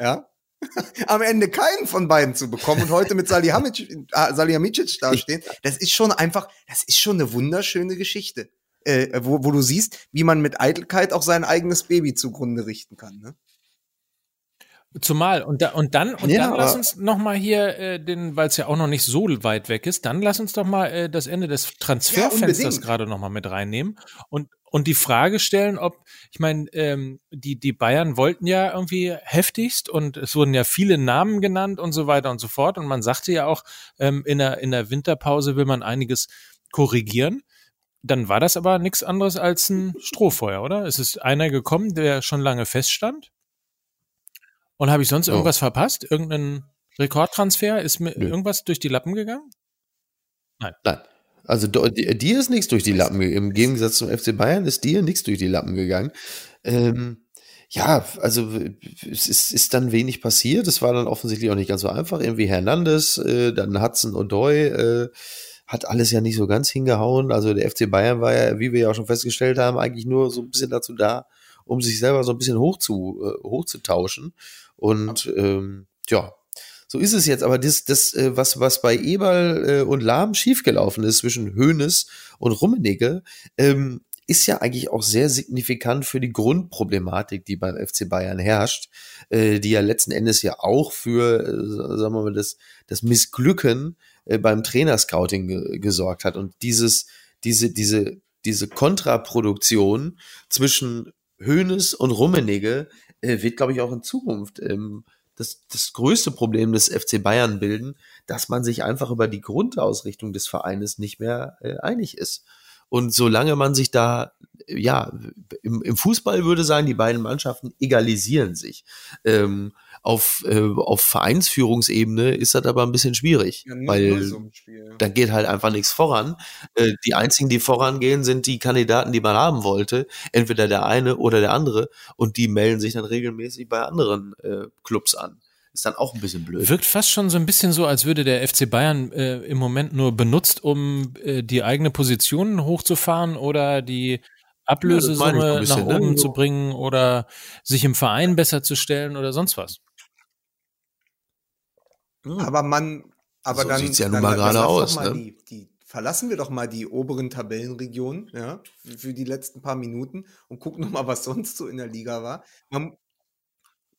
ja, am Ende keinen von beiden zu bekommen und heute mit Salihamidzic äh, Salihamidzic dastehen, das ist schon einfach, das ist schon eine wunderschöne Geschichte, äh, wo, wo du siehst, wie man mit Eitelkeit auch sein eigenes Baby zugrunde richten kann. Ne? Zumal und da, und dann und Ja, dann lass uns noch mal hier äh, den, weil es ja auch noch nicht so weit weg ist, dann lass uns doch mal äh, das Ende des Transferfensters unbedingt. gerade noch mal mit reinnehmen und und die Frage stellen, ob ich meine, ähm, die die Bayern wollten ja irgendwie heftigst und es wurden ja viele Namen genannt und so weiter und so fort und man sagte ja auch ähm, in der in der Winterpause will man einiges korrigieren. Dann war das aber nichts anderes als ein Strohfeuer, oder? Es ist einer gekommen, der schon lange feststand. Und habe ich sonst irgendwas verpasst? Irgendeinen Rekordtransfer? Ist mir Nö. irgendwas durch die Lappen gegangen? Nein. Also dir ist nichts durch die Lappen gegangen. Im Gegensatz zum FC Bayern ist dir nichts durch die Lappen gegangen. Ähm, ja, also es ist, ist dann wenig passiert. Es war dann offensichtlich auch nicht ganz so einfach. Irgendwie Hernandez, äh, dann Hudson O'Doy, äh, hat alles ja nicht so ganz hingehauen. Also der FC Bayern war ja, wie wir ja auch schon festgestellt haben, eigentlich nur so ein bisschen dazu da, um sich selber so ein bisschen hoch zu, äh, hochzutauschen. Und ähm, ja, so ist es jetzt. Aber das, das äh, was, was bei Eberl äh, und Lahm schiefgelaufen ist zwischen Hoeneß und Rummenigge, ähm, ist ja eigentlich auch sehr signifikant für die Grundproblematik, die beim FC Bayern herrscht, äh, die ja letzten Endes ja auch für, äh, sagen wir mal, das, das Missglücken äh, beim Trainerscouting ge gesorgt hat. Und dieses, diese, diese diese Kontraproduktion zwischen Hönes und Rummenigge äh, wird, glaube ich, auch in Zukunft ähm, das, das größte Problem des FC Bayern bilden, dass man sich einfach über die Grundausrichtung des Vereines nicht mehr äh, einig ist. Und solange man sich da, ja, im, im Fußball würde sagen, die beiden Mannschaften egalisieren sich. Ähm, auf, äh, auf Vereinsführungsebene ist das aber ein bisschen schwierig, Ja, weil nur so ein Spiel. da geht halt einfach nichts voran. Äh, die einzigen, die vorangehen, sind die Kandidaten, die man haben wollte. Entweder der eine oder der andere. Und die melden sich dann regelmäßig bei anderen äh, Clubs an. Ist dann auch ein bisschen blöd. Wirkt fast schon so ein bisschen so, als würde der FC Bayern äh, im Moment nur benutzt, um äh, die eigene Position hochzufahren oder die Ablösesumme bisschen, nach ne? oben So. zu bringen oder sich im Verein besser zu stellen oder sonst was. Aber man, aber So dann, sieht's ja nun dann mal gerade doch aus, Mal ne? die, die, verlassen wir doch mal die oberen Tabellenregionen, ja, für, die letzten paar Minuten und gucken noch mal, was sonst so in der Liga war. Man,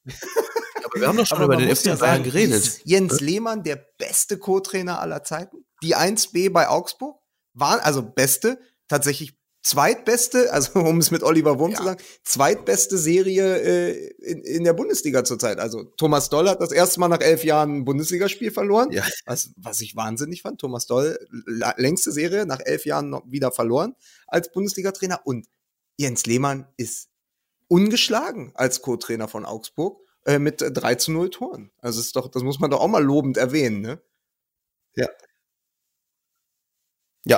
Aber wir haben doch schon über den FC Bayern geredet. Jens Lehmann der beste Co-Trainer aller Zeiten? Die 1B bei Augsburg? Waren, also beste, tatsächlich zweitbeste, also um es mit Oliver Wurm zu sagen, zweitbeste Serie äh, in, in der Bundesliga zurzeit. Also Thomas Doll hat das erste Mal nach elf Jahren ein Bundesligaspiel verloren, Ja. was, was ich wahnsinnig fand. Thomas Doll, längste Serie, nach elf Jahren noch wieder verloren als Bundesliga-Trainer. Und Jens Lehmann ist ungeschlagen als Co-Trainer von Augsburg äh, mit äh, 3 zu 0 Toren. Also ist doch, das muss man doch auch mal lobend erwähnen, ne? Ja,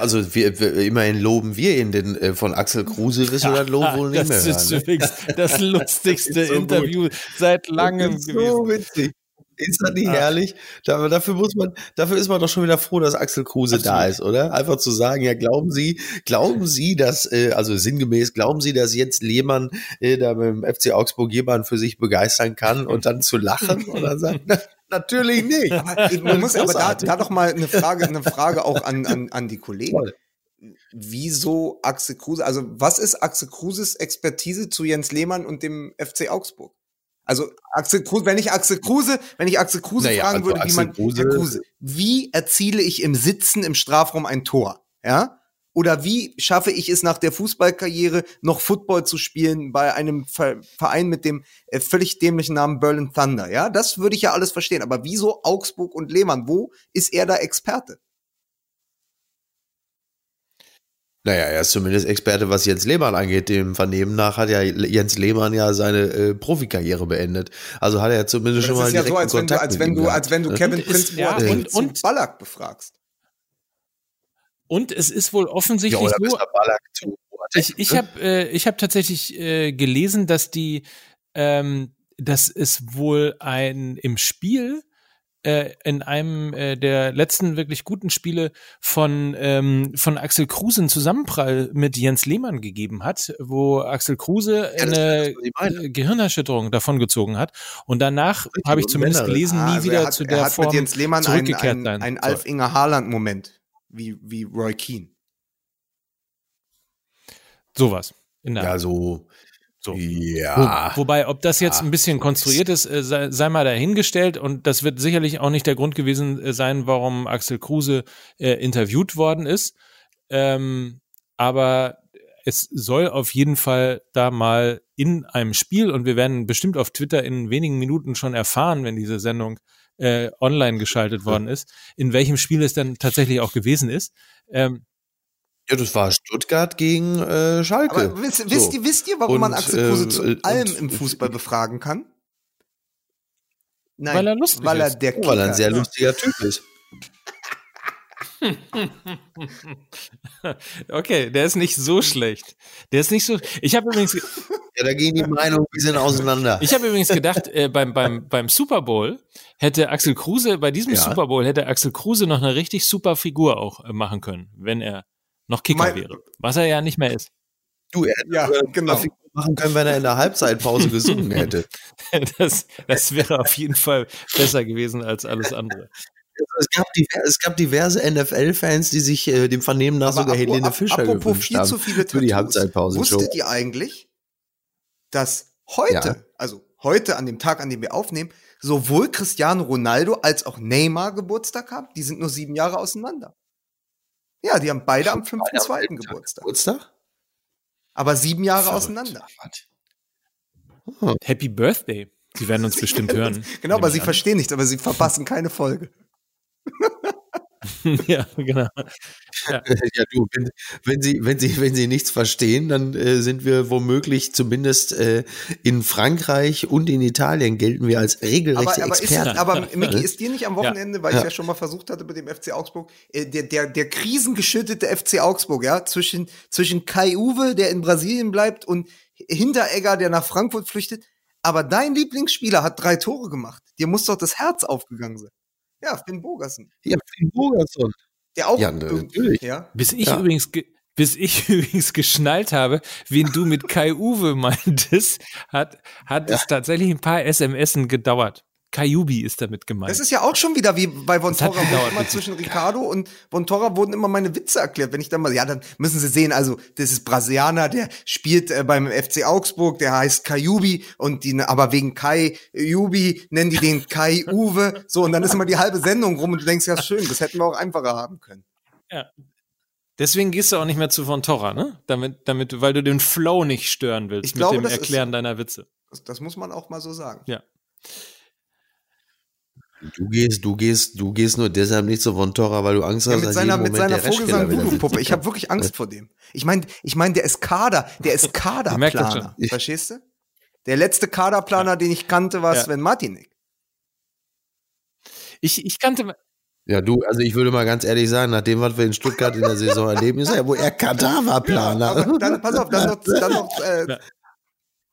also wir, wir, immerhin loben wir ihn, denn äh, von Axel Kruse wissen wir das Lob wohl nicht das mehr. ist hören, übrigens das lustigste so gut. Interview seit langem Das ist gewesen. so witzig. Ist das nicht Ah. herrlich? Da, dafür muss man, dafür ist man doch schon wieder froh, dass Axel Kruse da Absolut. ist, oder? Einfach zu sagen, ja, glauben Sie, glauben Sie, dass, äh, also sinngemäß, glauben Sie, dass jetzt Lehmann äh, da mit dem FC Augsburg jemanden für sich begeistern kann und dann zu lachen und dann sagen, na, natürlich nicht. Aber man muss aber da, da doch mal eine Frage, eine Frage auch an, an, an die Kollegen. Toll. Wieso Axel Kruse? Also, was ist Axel Kruses Expertise zu Jens Lehmann und dem FC Augsburg? Also, Axel Kruse, wenn ich Axel Kruse, wenn ich Axel Kruse Naja, fragen also würde, wie Axel man, Kruse- Kruse, wie erziele ich im Sitzen im Strafraum ein Tor? Ja? Oder wie schaffe ich es nach der Fußballkarriere noch Football zu spielen bei einem Ver Verein mit dem äh, völlig dämlichen Namen Berlin Thunder? Ja, das würde ich ja alles verstehen. Aber wieso Augsburg und Lehmann? Wo ist er da Experte? Naja, er ist zumindest Experte, was Jens Lehmann angeht. Dem Vernehmen nach hat ja Jens Lehmann ja seine äh, Profikarriere beendet. Also hat er ja zumindest schon Das mal ist ja so, als wenn du, als wenn du, als wenn du? Kevin Prince ja, Boateng und- zum und- Ballack befragst. Und es ist wohl Ja, offensichtlich oder so, Ich, ich ne? habe äh, ich hab tatsächlich äh, gelesen, dass die, ähm, dass es wohl ein im Spiel äh, in einem äh, der letzten wirklich guten Spiele von von von Axel Kruse einen Zusammenprall mit Jens Lehmann gegeben hat, wo Axel Kruse Ja, eine das, Gehirnerschütterung davongezogen hat und danach habe ich zumindest Männer. gelesen, nie also wieder er hat, zu er der hat Form mit Jens Lehmann zurückgekehrt einen, sein einen soll. Alf-Inge Haaland-Moment, wie, wie Roy Keane. sowas Ja, so. So. Ja. Wo, wobei, ob das jetzt ein bisschen konstruiert ist, äh, sei, sei mal dahingestellt und das wird sicherlich auch nicht der Grund gewesen äh, sein, warum Axel Kruse äh, interviewt worden ist. Ähm, aber es soll auf jeden Fall da mal in einem Spiel und wir werden bestimmt auf Twitter in wenigen Minuten schon erfahren, wenn diese Sendung äh, online geschaltet worden ist, in welchem Spiel es dann tatsächlich auch gewesen ist. Ähm, Ja, das war Stuttgart gegen äh, Schalke. Aber wisst, wisst, So. ihr, wisst ihr, warum Und, man Axel Kruse äh, zu äh, allem und- im Fußball befragen kann? Nein, Weil er lustig weil er ist. der weil er ein Kicker- sehr lustiger Typ ist. okay, der ist nicht so schlecht. Der ist nicht so. Ich habe übrigens, Ja, da gehen die Meinungen ein bisschen auseinander. Ich habe übrigens gedacht, äh, beim, beim, beim Super Bowl hätte Axel Kruse, bei diesem Ja. Super Bowl hätte Axel Kruse noch eine richtig super Figur auch äh, machen können, wenn er noch Kicker Mein- wäre. Was er ja nicht mehr ist. du, er hätte Ja, genau. viel machen können, wenn er in der Halbzeitpause gesungen hätte. Das, das wäre auf jeden Fall besser gewesen als alles andere. Es gab, es gab diverse NFL-Fans, die sich äh, dem Vernehmen nach Aber sogar Helene ap- Fischer apropos gewünscht viel haben. zu viele für die Tattoos. Halbzeitpause-Show. Wusstet ihr eigentlich, dass heute, Ja. also heute an dem Tag, an dem wir aufnehmen, sowohl Cristiano Ronaldo als auch Neymar Geburtstag haben? Die sind nur sieben Jahre auseinander. Ja, die haben beide am 5.2. Geburtstag. Geburtstag? Aber sieben Jahre Verrückt. auseinander. Happy Birthday. Sie werden uns bestimmt hören. Genau, aber sie verstehen nichts, aber sie verpassen keine Folge. ja, genau. Ja, du, wenn, wenn, Sie, wenn, Sie, wenn Sie nichts verstehen, dann äh, sind wir womöglich zumindest äh, in Frankreich und in Italien gelten wir als regelrechte aber, ist, Experten. aber Micky, ist dir nicht am Wochenende, weil Ja. ich ja schon mal versucht hatte mit dem FC Augsburg, äh, der, der, der krisengeschüttete FC Augsburg, ja, zwischen, zwischen Kai Uwe, der in Brasilien bleibt, und Hinteregger, der nach Frankfurt flüchtet. Aber dein Lieblingsspieler hat drei Tore gemacht. Dir muss doch das Herz aufgegangen sein. Ja, Finn Bogerson. ja, Finn Bogerson. Der auch. Ja, natürlich. Ja. Bis ich Ja. übrigens ge- bis ich übrigens geschnallt habe, wen du mit Kai Uwe meintest, hat, hat es tatsächlich ein paar SMSen gedauert. Kayubi ist damit gemeint. Das ist ja auch schon wieder wie bei Von Torra, immer zwischen Ricardo und Von Torra wurden immer meine Witze erklärt. Wenn ich dann mal, ja, dann müssen Sie sehen, also das ist Brasilianer, der spielt äh, beim FC Augsburg, der heißt Kayubi und die, aber wegen Kai Jubi nennen die den Kai Uwe. So, und dann ist immer die halbe Sendung rum und du denkst, ja schön, das hätten wir auch einfacher haben können. Deswegen gehst du auch nicht mehr zu Von Torra, ne? Damit, damit, weil du den Flow nicht stören willst Ich glaube, mit dem das ist Erklären so. deiner Witze. Das, das muss man auch mal so sagen. Ja. Du gehst, du gehst, du gehst nur deshalb nicht zu Von Torra, weil du Angst Ja, hast, mit seiner, mit seiner Vogelsang-Voodoo-Puppe. sitzt. Ich habe wirklich Angst vor dem. Ich meine, ich mein, der ist Kader, der ist merke das Kaderplaner. schon. Verstehst du? Der letzte Kaderplaner, den ich kannte, war Ja. Sven Martinik. Ich, ich kannte, Ja, du, also ich würde mal ganz ehrlich sagen, nach dem, was wir in Stuttgart in der Saison erleben, ist er ja wohl eher Kadaverplaner. Aber dann, pass auf, dann noch, dann noch äh, Ja.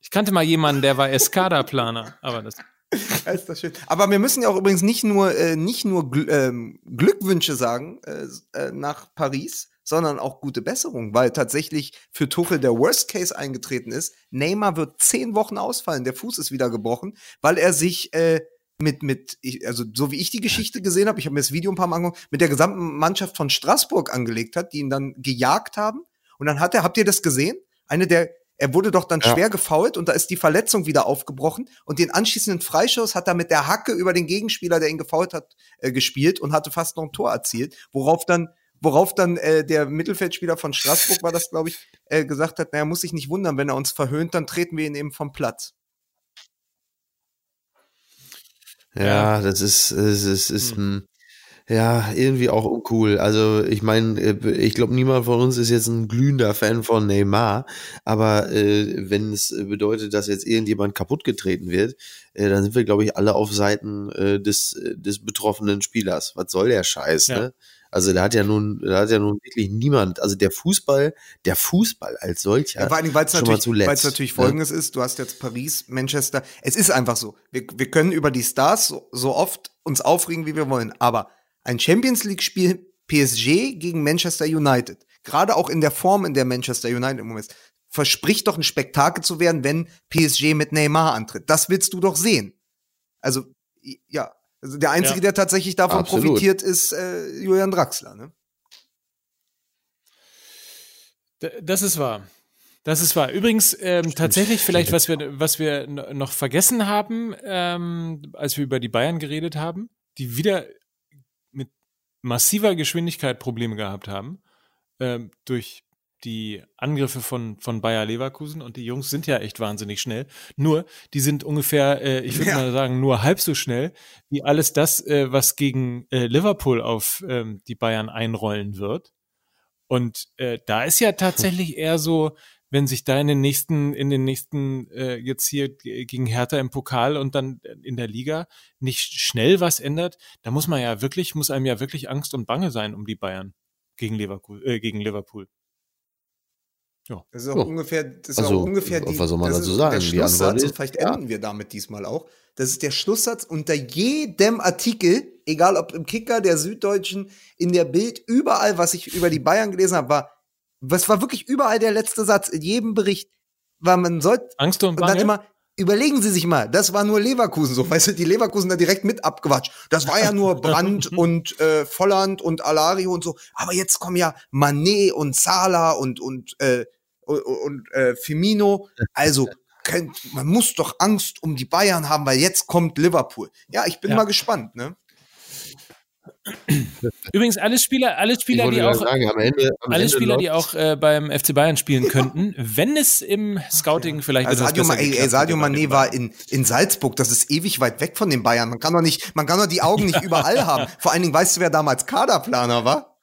ich kannte mal jemanden, der war Eskada-Planer, aber das, ist das schön. Aber wir müssen ja auch übrigens nicht nur, äh, nicht nur Gl ähm, Glückwünsche sagen äh, äh, nach Paris, sondern auch gute Besserung, weil tatsächlich für Tuchel der Worst Case eingetreten ist. Neymar wird zehn Wochen ausfallen, der Fuß ist wieder gebrochen, weil er sich äh, mit, mit, also so wie ich die Geschichte gesehen habe, ich habe mir das Video ein paar Mal angeguckt, mit der gesamten Mannschaft von Straßburg angelegt hat, die ihn dann gejagt haben. Und dann hat er, habt ihr das gesehen? Eine der, er wurde doch dann Ja. schwer gefault und da ist die Verletzung wieder aufgebrochen und den anschließenden Freischuss hat er mit der Hacke über den Gegenspieler, der ihn gefault hat, äh, gespielt und hatte fast noch ein Tor erzielt, worauf dann worauf dann äh, der Mittelfeldspieler von Straßburg war das, glaube ich, äh, gesagt hat, naja, muss sich nicht wundern, wenn er uns verhöhnt, dann treten wir ihn eben vom Platz. Ja, das ist, es ist, ist ein, ja, irgendwie auch uncool. Also ich meine, äh, ich glaube, niemand von uns ist jetzt ein glühender Fan von Neymar, aber äh, wenn es bedeutet, dass jetzt irgendjemand kaputtgetreten wird, äh, dann sind wir, glaube ich, alle auf Seiten äh, des, äh, des betroffenen Spielers. Was soll der Scheiß, Ja. ne? Also da hat ja nun, da hat ja nun wirklich niemand, also der Fußball, der Fußball als solcher, Ja, vor Dingen, weil es natürlich, weil's natürlich ne? folgendes ist, du hast jetzt Paris, Manchester, es ist einfach so. Wir, wir können über die Stars so, so oft uns aufregen, wie wir wollen, aber ein Champions League-Spiel PSG gegen Manchester United, gerade auch in der Form, in der Manchester United im Moment ist, verspricht doch ein Spektakel zu werden, wenn PSG mit Neymar antritt. Das willst du doch sehen. Also, ja. Also der Einzige, Ja. der tatsächlich davon Absolut. profitiert, ist äh, Julian Draxler. Ne? Das ist wahr. Das ist wahr. Übrigens, ähm, tatsächlich vielleicht, was wir, was wir noch vergessen haben, ähm, als wir über die Bayern geredet haben, die wieder massiver Geschwindigkeit Probleme gehabt haben, ähm, durch die Angriffe von, von Bayer Leverkusen und die Jungs sind ja echt wahnsinnig schnell. Nur, die sind ungefähr, äh, ich würde Ja. mal sagen, nur halb so schnell wie alles das, äh, was gegen äh, Liverpool auf ähm, die Bayern einrollen wird. Und äh, da ist ja tatsächlich eher so, wenn sich da in den nächsten, in den nächsten, äh, jetzt hier gegen Hertha im Pokal und dann in der Liga nicht schnell was ändert, da muss man ja wirklich, muss einem ja wirklich Angst und Bange sein um die Bayern gegen Liverpool. Äh, gegen Liverpool. Das ist auch Ja. ungefähr, das ist Also, auch ungefähr die, was soll man dazu sagen? Der Schlusssatz, und vielleicht ja. enden wir damit diesmal auch. Das ist der Schlusssatz unter jedem Artikel, egal ob im Kicker, der Süddeutschen, in der Bild, überall, was ich über die Bayern gelesen habe, war, was war wirklich überall der letzte Satz, in jedem Bericht, war man sollte, Angst und und dann Bange. immer, überlegen Sie sich mal, das war nur Leverkusen so, weißt du, die Leverkusen da direkt mit abgewatscht. Das war ja nur Brandt und äh, Volland und Alario und so. Aber jetzt kommen ja Manet und Sala und und äh, und, und äh, Firmino. Also könnt, man muss doch Angst um die Bayern haben, weil jetzt kommt Liverpool. Ja, ich bin Ja. mal gespannt, ne? Übrigens, alle Spieler, alle Spieler, die auch, sagen, am Ende, am alle Ende Spieler, die auch äh, beim FC Bayern spielen könnten, wenn es im Scouting vielleicht Also Sadio, Ma ey, Sadio Mané den war in, in Salzburg, das ist ewig weit weg von den Bayern. Man kann doch nicht, man kann doch die Augen nicht überall haben. Vor allen Dingen, weißt du, wer damals Kaderplaner war?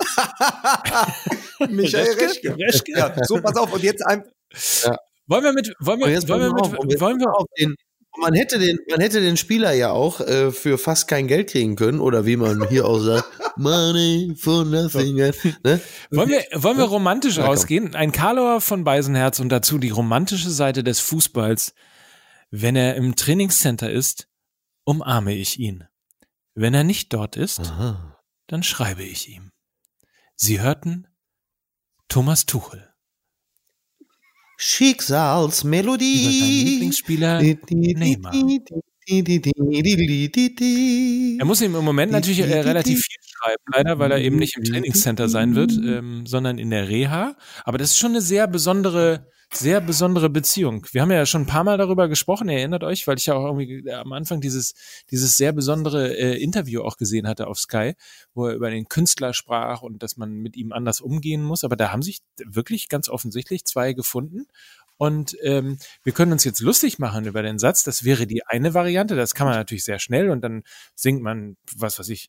Michael Reschke? Reschke. Reschke? Ja, so, pass auf, und jetzt ein, Wollen wir mit, wollen wir, wollen wir mit, wollen wir, auf den, man hätte den, man hätte den Spieler ja auch äh, für fast kein Geld kriegen können oder wie man hier auch sagt, Money for nothing. Ne? wollen wir, wollen wir romantisch komm. rausgehen? Ein Karlauer von Beisenherz und dazu die romantische Seite des Fußballs. Wenn er im Trainingscenter ist, umarme ich ihn. Wenn er nicht dort ist, Aha. dann schreibe ich ihm. Sie hörten Thomas Tuchel über seinen Schicksalsmelodie. Lieblingsspieler Neymar. Er muss im Moment natürlich äh, relativ viel schreiben, leider, weil er eben nicht im Trainingscenter sein wird, ähm, sondern in der Reha. Aber das ist schon eine sehr besondere, sehr besondere Beziehung. Wir haben ja schon ein paar Mal darüber gesprochen, erinnert euch, weil ich ja auch irgendwie äh, am Anfang dieses, dieses sehr besondere äh, Interview auch gesehen hatte auf Sky, wo er über den Künstler sprach und dass man mit ihm anders umgehen muss. Aber da haben sich wirklich ganz offensichtlich zwei gefunden. Und ähm, wir können uns jetzt lustig machen über den Satz. Das wäre die eine Variante. Das kann man natürlich sehr schnell und dann singt man, was weiß ich,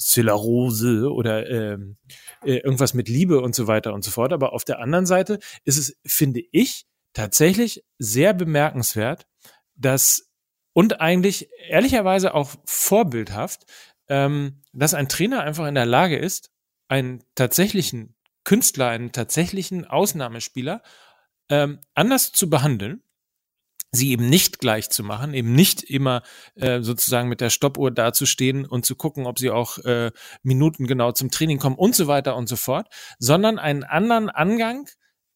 C'est la Rose oder ähm, äh, irgendwas mit Liebe und so weiter und so fort. Aber auf der anderen Seite ist es, finde ich, tatsächlich sehr bemerkenswert, dass und eigentlich ehrlicherweise auch vorbildhaft, ähm, dass ein Trainer einfach in der Lage ist, einen tatsächlichen Künstler, einen tatsächlichen Ausnahmespieler ähm, anders zu behandeln, sie eben nicht gleich zu machen, eben nicht immer äh, sozusagen mit der Stoppuhr dazustehen und zu gucken, ob sie auch äh, Minuten genau zum Training kommen und so weiter und so fort, sondern einen anderen Angang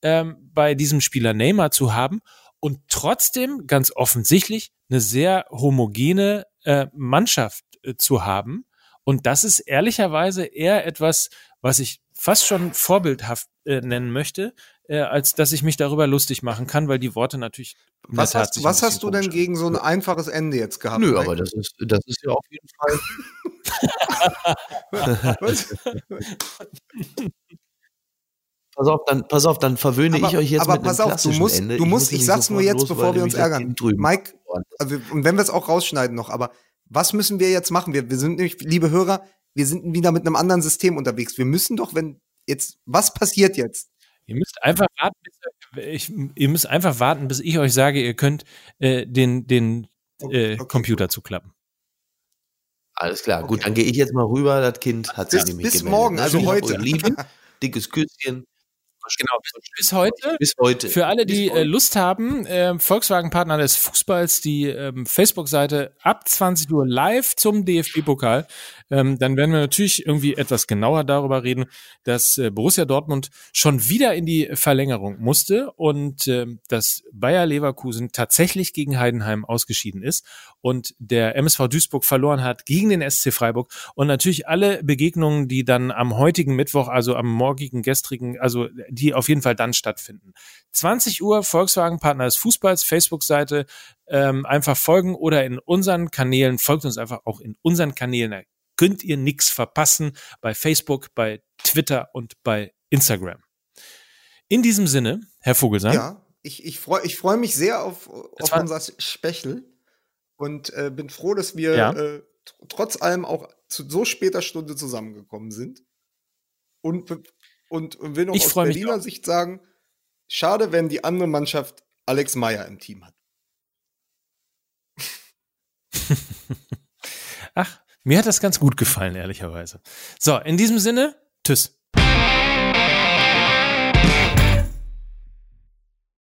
ähm, bei diesem Spieler Neymar zu haben und trotzdem ganz offensichtlich eine sehr homogene äh, Mannschaft äh, zu haben. Und das ist ehrlicherweise eher etwas, was ich fast schon vorbildhaft äh, nennen möchte, äh, als dass ich mich darüber lustig machen kann, weil die Worte natürlich. was Tat hast, ein was hast du denn gegen so ein einfaches Ende jetzt gehabt? Nö, aber das ist, das ist ja auf jeden Fall. Pass auf, dann, pass auf, dann verwöhne aber, ich euch jetzt aber mit pass einem auf, du klassischen musst, Ende. du musst, muss ich nämlich sag's nur jetzt, los, bevor wir uns ärgern. Mike, also, und wenn wir es auch rausschneiden noch, aber was müssen wir jetzt machen? Wir, wir sind nämlich, liebe Hörer, wir sind wieder mit einem anderen System unterwegs. Wir müssen doch, wenn jetzt, was passiert jetzt? Ihr müsst einfach warten, bis, ich, ihr müsst einfach warten, bis ich euch sage, ihr könnt äh, den, den äh, Okay, Computer zuklappen. Alles klar, gut, Okay. dann gehe ich jetzt mal rüber. Das Kind hat sich Bis- nämlich bis gemeldet. morgen, also Ich heute. Lieben, dickes Küsschen. Genau, bis heute. Bis heute. Für alle, die äh, Lust haben, äh, Volkswagen-Partner des Fußballs, die ähm, Facebook-Seite ab 20 Uhr live zum DFB-Pokal. Ähm, dann werden wir natürlich irgendwie etwas genauer darüber reden, dass äh, Borussia Dortmund schon wieder in die Verlängerung musste und ähm, dass Bayer Leverkusen tatsächlich gegen Heidenheim ausgeschieden ist und der MSV Duisburg verloren hat gegen den SC Freiburg und natürlich alle Begegnungen, die dann am heutigen Mittwoch, also am morgigen, gestrigen, also die auf jeden Fall dann stattfinden. 20 Uhr Volkswagen Partner des Fußballs, Facebook-Seite, ähm, einfach folgen oder in unseren Kanälen, folgt uns einfach auch in unseren Kanälen, könnt ihr nichts verpassen bei Facebook, bei Twitter und bei Instagram. In diesem Sinne, Herr Vogelsang, Ja, ich, ich freue ich freu mich sehr auf, auf unser Special und äh, bin froh, dass wir Ja. äh, tr- trotz allem auch zu so später Stunde zusammengekommen sind. Und, be- und will noch Ich aus Berliner. Sicht sagen, schade, wenn die andere Mannschaft Alex Meyer im Team hat. ach, mir hat das ganz gut gefallen, ehrlicherweise. So, in diesem Sinne, tschüss.